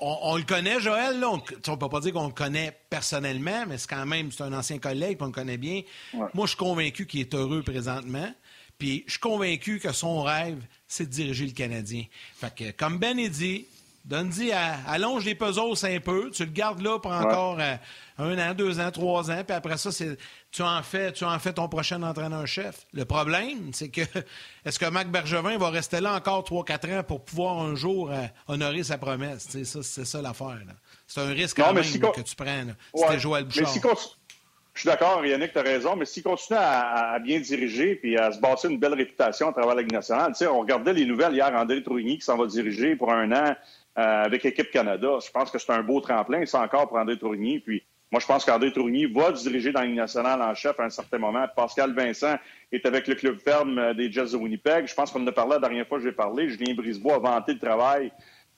on, on le connaît, Joël. Là, on ne peut pas dire qu'on le connaît personnellement, mais c'est quand même c'est un ancien collègue, puis on le connaît bien. Ouais. Moi, je suis convaincu qu'il est heureux présentement. Puis je suis convaincu que son rêve, c'est de diriger le Canadien. Fait que, comme Ben est dit, donne-y, allonge les puzzles un peu. Tu le gardes là pour encore euh, un an, deux ans, trois ans. Puis après ça, c'est tu en fais, tu en fais ton prochain entraîneur-chef. Le problème, c'est que est-ce que Marc Bergevin va rester là encore trois, quatre ans pour pouvoir un jour euh, honorer sa promesse? Ça, c'est ça l'affaire. C'est un risque Non, quand même si là, que tu prends. Ouais. C'était Joël Bouchard. continue- Je suis d'accord, Yannick, tu as raison, mais s'il continue à, à bien diriger puis à se bâtir une belle réputation à travers la Ligue nationale, on regardait les nouvelles hier, André Tourigny qui s'en va diriger pour un an euh, avec Équipe Canada. Je pense que c'est un beau tremplin, c'est encore pour André Tourigny. Puis moi, je pense qu'André Tourigny va diriger dans la Ligue nationale en chef à un certain moment. Pascal Vincent est avec le club ferme euh, des Jets de Winnipeg. Je pense qu'on en a parlé la dernière fois que j'ai parlé. Julien Brisebois a vanté le travail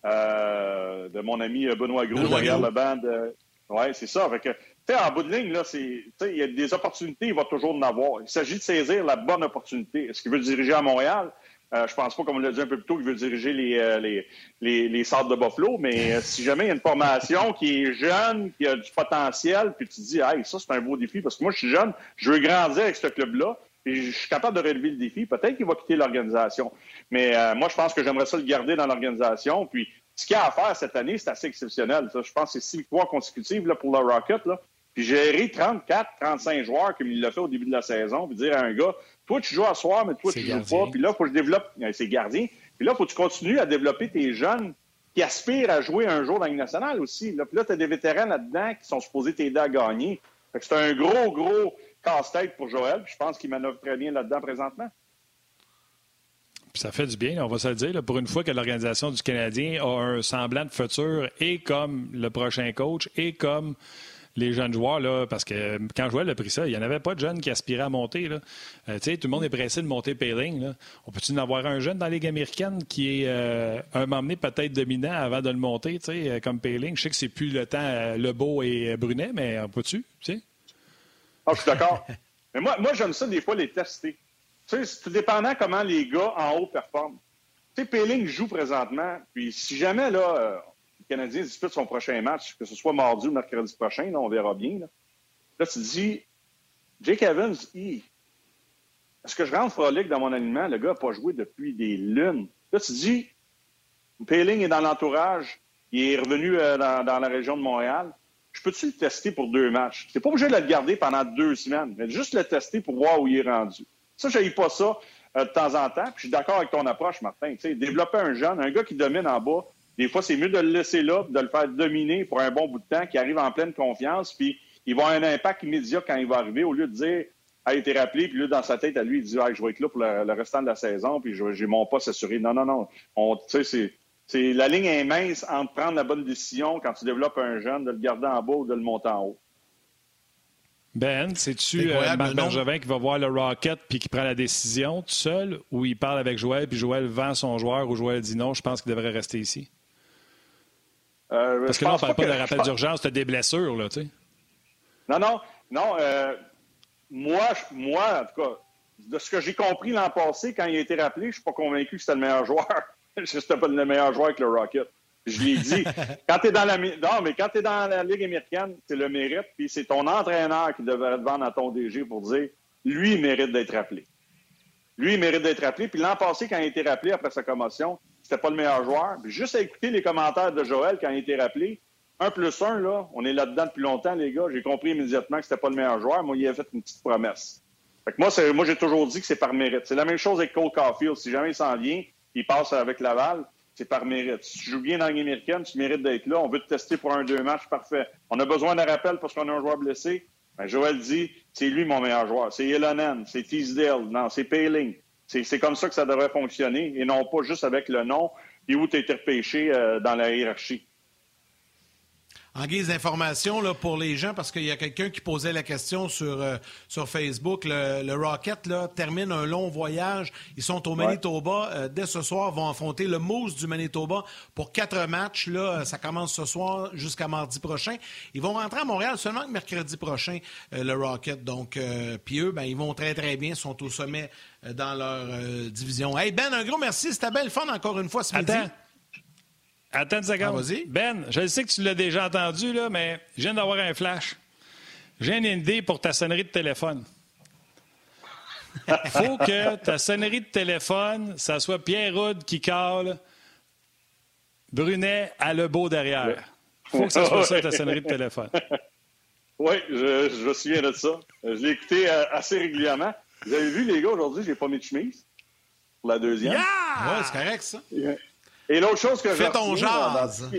euh, de mon ami euh, Benoît Gros Benoît derrière le banc de... Oui, c'est ça. Fait que, en bout de ligne, là, c'est, tu sais, il y a des opportunités, il va toujours en avoir. Il s'agit de saisir la bonne opportunité. Est-ce qu'il veut diriger à Montréal? Euh, je pense pas, comme on l'a dit un peu plus tôt, qu'il veut diriger les, euh, les, les, de Buffalo, mais euh, si jamais il y a une formation qui est jeune, qui a du potentiel, puis tu te dis, hey, ça, c'est un beau défi, parce que moi, je suis jeune, je veux grandir avec ce club-là, et je suis capable de relever le défi. Peut-être qu'il va quitter l'organisation. Mais euh, moi, je pense que j'aimerais ça le garder dans l'organisation. Puis, ce qu'il y a à faire cette année, c'est assez exceptionnel. Je pense que c'est six victoires consécutives là, pour le Rocket. Puis gérer 34, 35 joueurs comme il l'a fait au début de la saison, puis dire à un gars, toi, tu joues à soir, mais toi, tu gardien. joues pas. Puis là, il faut que je développe. euh, C'est gardien. Puis là, il faut que tu continues à développer tes jeunes qui aspirent à jouer un jour dans Ligue nationale aussi. Là. Puis là, tu as des vétérans là-dedans qui sont supposés t'aider à gagner. Fait que c'est un gros, gros casse-tête pour Joël. Puis je pense qu'il manœuvre très bien là-dedans présentement. Puis ça fait du bien, on va se le dire. là, pour une fois que l'organisation du Canadien a un semblant de futur et comme le prochain coach et comme les jeunes joueurs, là, parce que quand Joël a pris ça, il n'y en avait pas de jeunes qui aspiraient à monter. Là. Euh, tout le monde est pressé de monter Payling. On peut-tu en avoir un jeune dans la Ligue américaine qui est euh, un moment donné peut-être dominant avant de le monter, euh, comme Payling? Je sais que c'est plus le temps euh, Lebeau et euh, Brunet, mais on peut-tu? Ah, je suis d'accord. Mais moi, moi j'aime ça des fois les tester. C'est tout dépendant comment les gars en haut performent. Tu Péling joue présentement, puis si jamais là, euh, Canadien dispute son prochain match, que ce soit mardi ou mercredi prochain, là, on verra bien. Là, là tu dis, Jake Evans, est-ce que je rentre frolique dans mon alignement? Le gars n'a pas joué depuis des lunes. Là, tu dis, Péling est dans l'entourage, il est revenu euh, dans, la région de Montréal. Je peux-tu le tester pour deux matchs? C'est pas obligé de le garder pendant deux semaines, mais juste le tester pour voir où il est rendu. Ça, je pas ça euh, de temps en temps. Puis je suis d'accord avec ton approche, Martin. Tu sais, développer un jeune, un gars qui domine en bas, des fois, c'est mieux de le laisser là, de le faire dominer pour un bon bout de temps, qui arrive en pleine confiance, puis il va avoir un impact immédiat quand il va arriver, au lieu de dire a été rappelé, puis là, dans sa tête, à lui, il dit ah, je vais être là pour le, le restant de la saison, puis je- j'ai mon poste assuré. Non, non, non. On- Tu sais, c'est. c'est- La ligne est mince entre prendre la bonne décision quand tu développes un jeune, de le garder en bas ou de le monter en haut. Ben, C'est c'est-tu euh, Marc. Bergevin qui va voir le Rocket puis qui prend la décision tout seul ou il parle avec Joël puis Joël vend son joueur ou Joël dit non, je pense qu'il devrait rester ici? Euh, Parce que là, on pense parle pas que- de rappel d'urgence, tu as des blessures, là, tu sais. Non, non, non. euh, moi, moi, en tout cas, de ce que j'ai compris l'an passé, quand il a été rappelé, je suis pas convaincu que c'était le meilleur joueur. c'était pas le meilleur joueur avec le Rocket. Je l'ai dit. quand tu dans la non, mais quand tu es dans la Ligue américaine, c'est le mérite, puis c'est ton entraîneur qui devrait te vendre à ton DG pour dire lui, il mérite d'être rappelé. Lui, il mérite d'être rappelé. Puis l'an passé, quand il a été rappelé après sa commotion, c'était pas le meilleur joueur. Juste à écouter les commentaires de Joël quand il a été rappelé, un plus un, là, on est là-dedans depuis longtemps, les gars. J'ai compris immédiatement que c'était pas le meilleur joueur. Moi, il a fait une petite promesse. Fait que moi, moi, j'ai toujours dit que c'est par mérite. C'est la même chose avec Cole Caulfield. Si jamais il s'en vient, il passe avec Laval, c'est par mérite. Si tu joues bien dans la américaine, tu mérites d'être là. On veut te tester pour un deux matchs, parfait. On a besoin d'un rappel parce qu'on a un joueur blessé. Ben, Joël dit, c'est lui mon meilleur joueur. C'est Elonen, c'est Teasdale, non, c'est Payling. C'est comme ça que ça devrait fonctionner et non pas juste avec le nom et où tu repêché euh, dans la hiérarchie. En guise d'information pour les gens, parce qu'il y a quelqu'un qui posait la question sur, euh, sur Facebook, le, Rocket là, termine un long voyage. Ils sont au Manitoba. Euh, dès ce soir, vont affronter le Moose du Manitoba pour quatre matchs. Là, ça commence ce soir jusqu'à mardi prochain. Ils vont rentrer à Montréal seulement mercredi prochain, euh, le Rocket. Donc, puis eux, ben, ils vont très, très bien. Ils sont au sommet dans leur division. Hey Ben, un gros merci. C'était belle fun encore une fois ce midi. Attends une seconde. Ah, ben, je sais que tu l'as déjà entendu, là, mais je viens d'avoir un flash. J'ai une idée pour ta sonnerie de téléphone. faut que ta sonnerie de téléphone, ça soit Pierre Rude qui cale, Brunet à le beau derrière. faut que ça soit ça, ta sonnerie de téléphone. Oui, je, je me souviens de ça. Je l'ai écouté euh, assez régulièrement. Vous avez vu, les gars, aujourd'hui, j'ai pas mis de chemise pour la deuxième. Yeah! Oui, c'est correct, ça. Et l'autre chose que Fais ton jazz.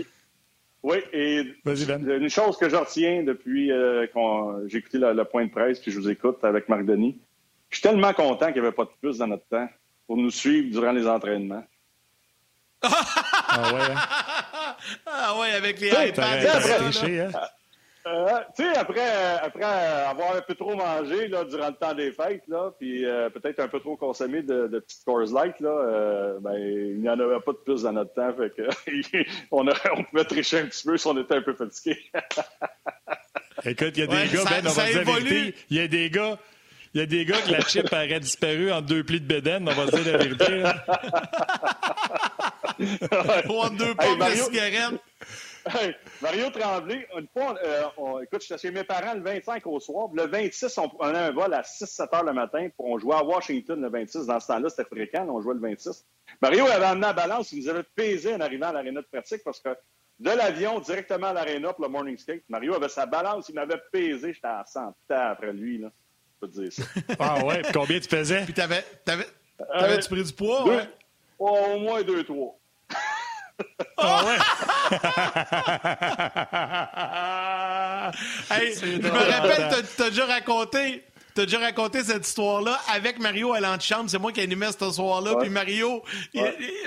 Oui, et une chose que je retiens depuis euh, que j'ai écouté le, point de presse, puis je vous écoute avec Marc Denis. Je suis tellement content qu'il n'y avait pas de plus dans notre temps pour nous suivre durant les entraînements. ah ouais? Hein? Ah ouais, avec les iPads. Euh, tu sais, après, après avoir un peu trop mangé là, durant le temps des fêtes, là, puis euh, peut-être un peu trop consommé de, de petites Coors Light, là, euh, ben, il n'y en avait pas de plus dans notre temps. Fait que, on, on pouvait tricher un petit peu si on était un peu fatigué. Écoute, il y a des gars, Ben, on va dire la vérité. Il y a des gars. Il y a des gars que la chip aurait disparu en deux plis de bédaine, on va se dire la vérité. Ou en deux pommes de cigarette. Mario Tremblay, une fois, euh, écoute, j'étais chez mes parents le 25 au soir. Le 26, on prenait un vol à 6-7 heures le matin pour on jouait à Washington le 26. Dans ce temps-là, c'était fréquent, on jouait le 26. Mario avait amené la balance, il nous avait pesé en arrivant à l'aréna de pratique parce que de l'avion directement à l'aréna pour le morning skate, Mario avait sa balance, il m'avait pesé, j'étais à 100 après lui, là. Je peux te dire ça. Ah ouais, puis combien tu pesais? Puis t'avais, t'avais, t'avais-tu pris du poids? ouais? au moins 2-3. Ah ouais? hey, je me rappelle, t'as déjà raconté. T'as déjà raconté cette histoire-là avec Mario à l'antichambre. C'est moi qui animais ce soir-là. Puis Mario,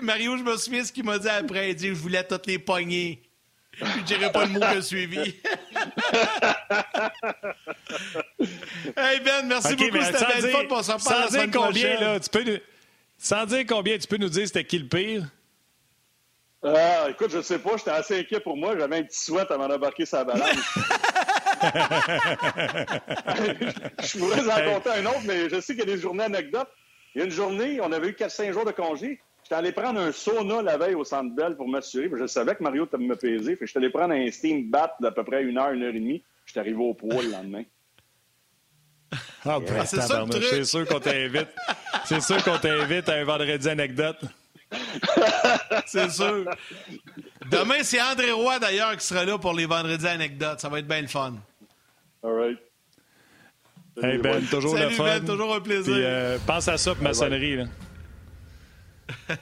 Mario, je me souviens ce qu'il m'a dit après. Il dit Je voulais toutes les poignées. Puis je dirais pas le mot que suivi. hey Ben, merci beaucoup. C'était belle fois. On s'en parle sans dire combien, là, tu peux Sans dire combien, tu peux nous dire c'était qui le pire? Ah, écoute, je sais pas, j'étais assez inquiet pour moi. J'avais un petit souhait avant d'embarquer sa balance. je pourrais en raconter un autre, mais je sais qu'il y a des journées anecdotes. Il y a une journée, on avait eu 4-5 jours de congé. J'étais allé prendre un sauna la veille au Centre Bell pour m'assurer. Je savais que Mario me pesé. Fait j'étais allé prendre un steam bat d'à peu près une heure, une heure et demie. J'étais arrivé au poids le lendemain. Ah, ben, c'est sûr qu'on t'invite. C'est sûr qu'on t'invite à un vendredi anecdote. c'est sûr. Demain, c'est André Roy, d'ailleurs, qui sera là pour les vendredis anecdotes. Ça va être bien le fun. All right. Hey Ben, toujours le fun. Ben, toujours un plaisir. Euh, pense à ça pour ma sonnerie. Là.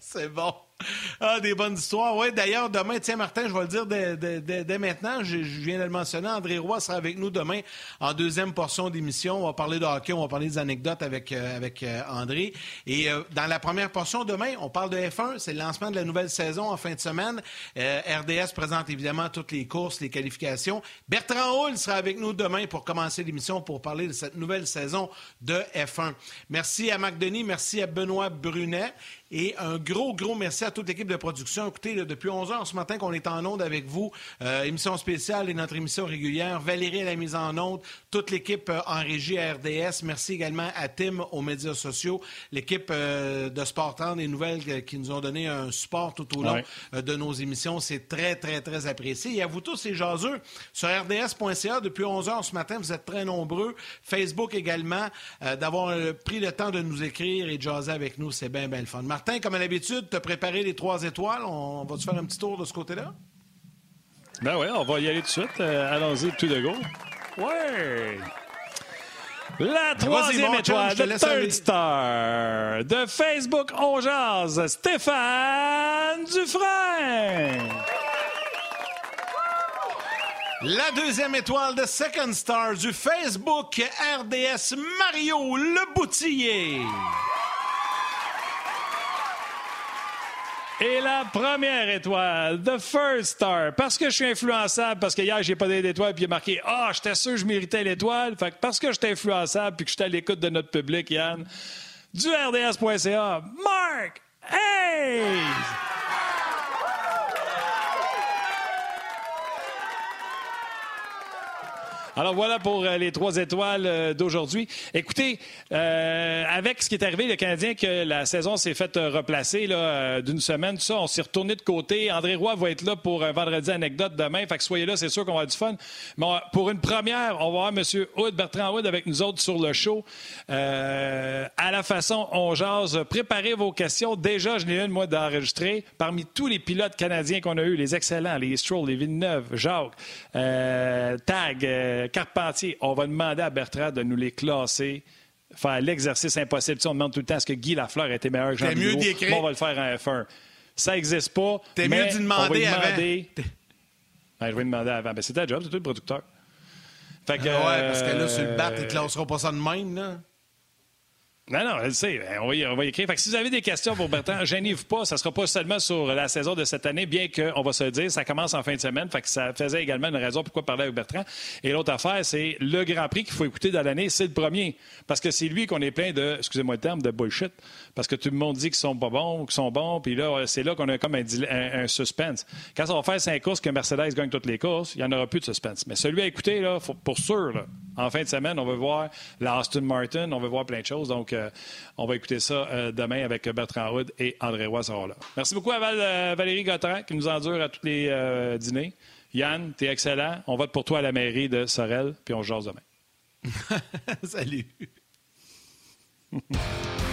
c'est bon. Ah, des bonnes histoires. Oui, d'ailleurs, demain, tiens, Martin, je vais le dire dès, maintenant, je, viens de le mentionner, André Roy sera avec nous demain en deuxième portion d'émission. On va parler de hockey, on va parler des anecdotes avec, euh, avec euh, André. Et euh, dans la première portion demain, on parle de F1, c'est le lancement de la nouvelle saison en fin de semaine. RDS présente évidemment toutes les courses, les qualifications. Bertrand Hull sera avec nous demain pour commencer l'émission pour parler de cette nouvelle saison de F1. Merci à Marc Denis, merci à Benoît Brunet. Et un gros, gros merci à toute l'équipe de production. Écoutez, depuis 11 heures ce matin qu'on est en onde avec vous, euh, émission spéciale et notre émission régulière. Valérie à la mise en onde, toute l'équipe euh, en régie à RDS. Merci également à Tim aux médias sociaux, l'équipe euh, de Sport 30 des nouvelles qui nous ont donné un support tout au long de nos émissions. C'est très, très, très apprécié. Et à vous tous, les jaseux, sur rds.ca, depuis 11 heures ce matin, vous êtes très nombreux. Facebook également, d'avoir pris le temps de nous écrire et de jaser avec nous, c'est bien, bien le fun. Martin, comme à l'habitude, tu as préparé les trois étoiles. On va-tu faire un petit tour de ce côté-là? Ben oui, on va y aller tout de suite. Euh, allons-y, tout de go. Ouais! La troisième étoile de Third Star de Facebook On Jazz, Stéphane Dufresne. La deuxième étoile de Second Star du Facebook RDS Mario Le Boutillier. Et la première étoile, The First Star, parce que je suis influençable, parce que hier, j'ai pas donné d'étoile, puis il a marqué Ah, j'étais sûr que je méritais l'étoile. Fait que parce que j'étais influençable, puis que j'étais à l'écoute de notre public, Yann, du RDS.ca, Mark Hayes! Alors voilà pour euh, les trois étoiles euh, d'aujourd'hui. Écoutez, euh, avec ce qui est arrivé, le Canadien, que la saison s'est faite replacer d'une semaine, tout ça, on s'est retourné de côté. André Roy va être là pour un vendredi anecdote demain. Fait que soyez là, c'est sûr qu'on va avoir du fun. Mais pour une première, on va avoir M. Bertrand Hood avec nous autres sur le show. à la façon, on jase. Préparez vos questions. Déjà, je n'ai une, moi, d'enregistrer. Parmi tous les pilotes canadiens qu'on a eus, les excellents, les Stroll, les Villeneuve, Jacques, Tag, Carpentier, on va demander à Bertrand de nous les classer faire l'exercice impossible. on demande tout le temps est-ce que Guy Lafleur était meilleur que Jean mieux on va le faire en F1. Ça n'existe pas. T'es mieux d'y demander avant. Ben, je vais demander avant. Ben, c'est ta job, c'est toi le producteur. Fait que, ah ouais, parce que là, sur le bat, ils ne classeront pas ça de même. Là. Non, non, je sais. On va, y, on va y écrire. Fait que si vous avez des questions pour Bertrand, gênez-vous pas. Ça sera pas seulement sur la saison de cette année, bien qu'on va se le dire, ça commence en fin de semaine. Que ça faisait également une raison pourquoi parler avec Bertrand. Et l'autre affaire, c'est le Grand Prix qu'il faut écouter dans l'année, c'est le premier. Parce que c'est lui qu'on est plein de, excusez-moi le terme, de bullshit. Parce que tout le monde dit qu'ils sont pas bons, qu'ils sont bons. Puis là, c'est là qu'on a comme un, suspense. Quand on va faire cinq courses que Mercedes gagne toutes les courses, il n'y en aura plus de suspense. Mais celui à écouter, là, pour sûr, en fin de semaine, on va voir l'Aston Martin, on va voir plein de choses. Donc, euh, on va écouter ça euh, demain avec Bertrand Hood et André Roy là. Merci beaucoup à euh, Valérie Gautran qui nous endure à tous les dîners. Yann, t'es excellent. On vote pour toi à la mairie de Sorel, puis on se jase demain. Salut.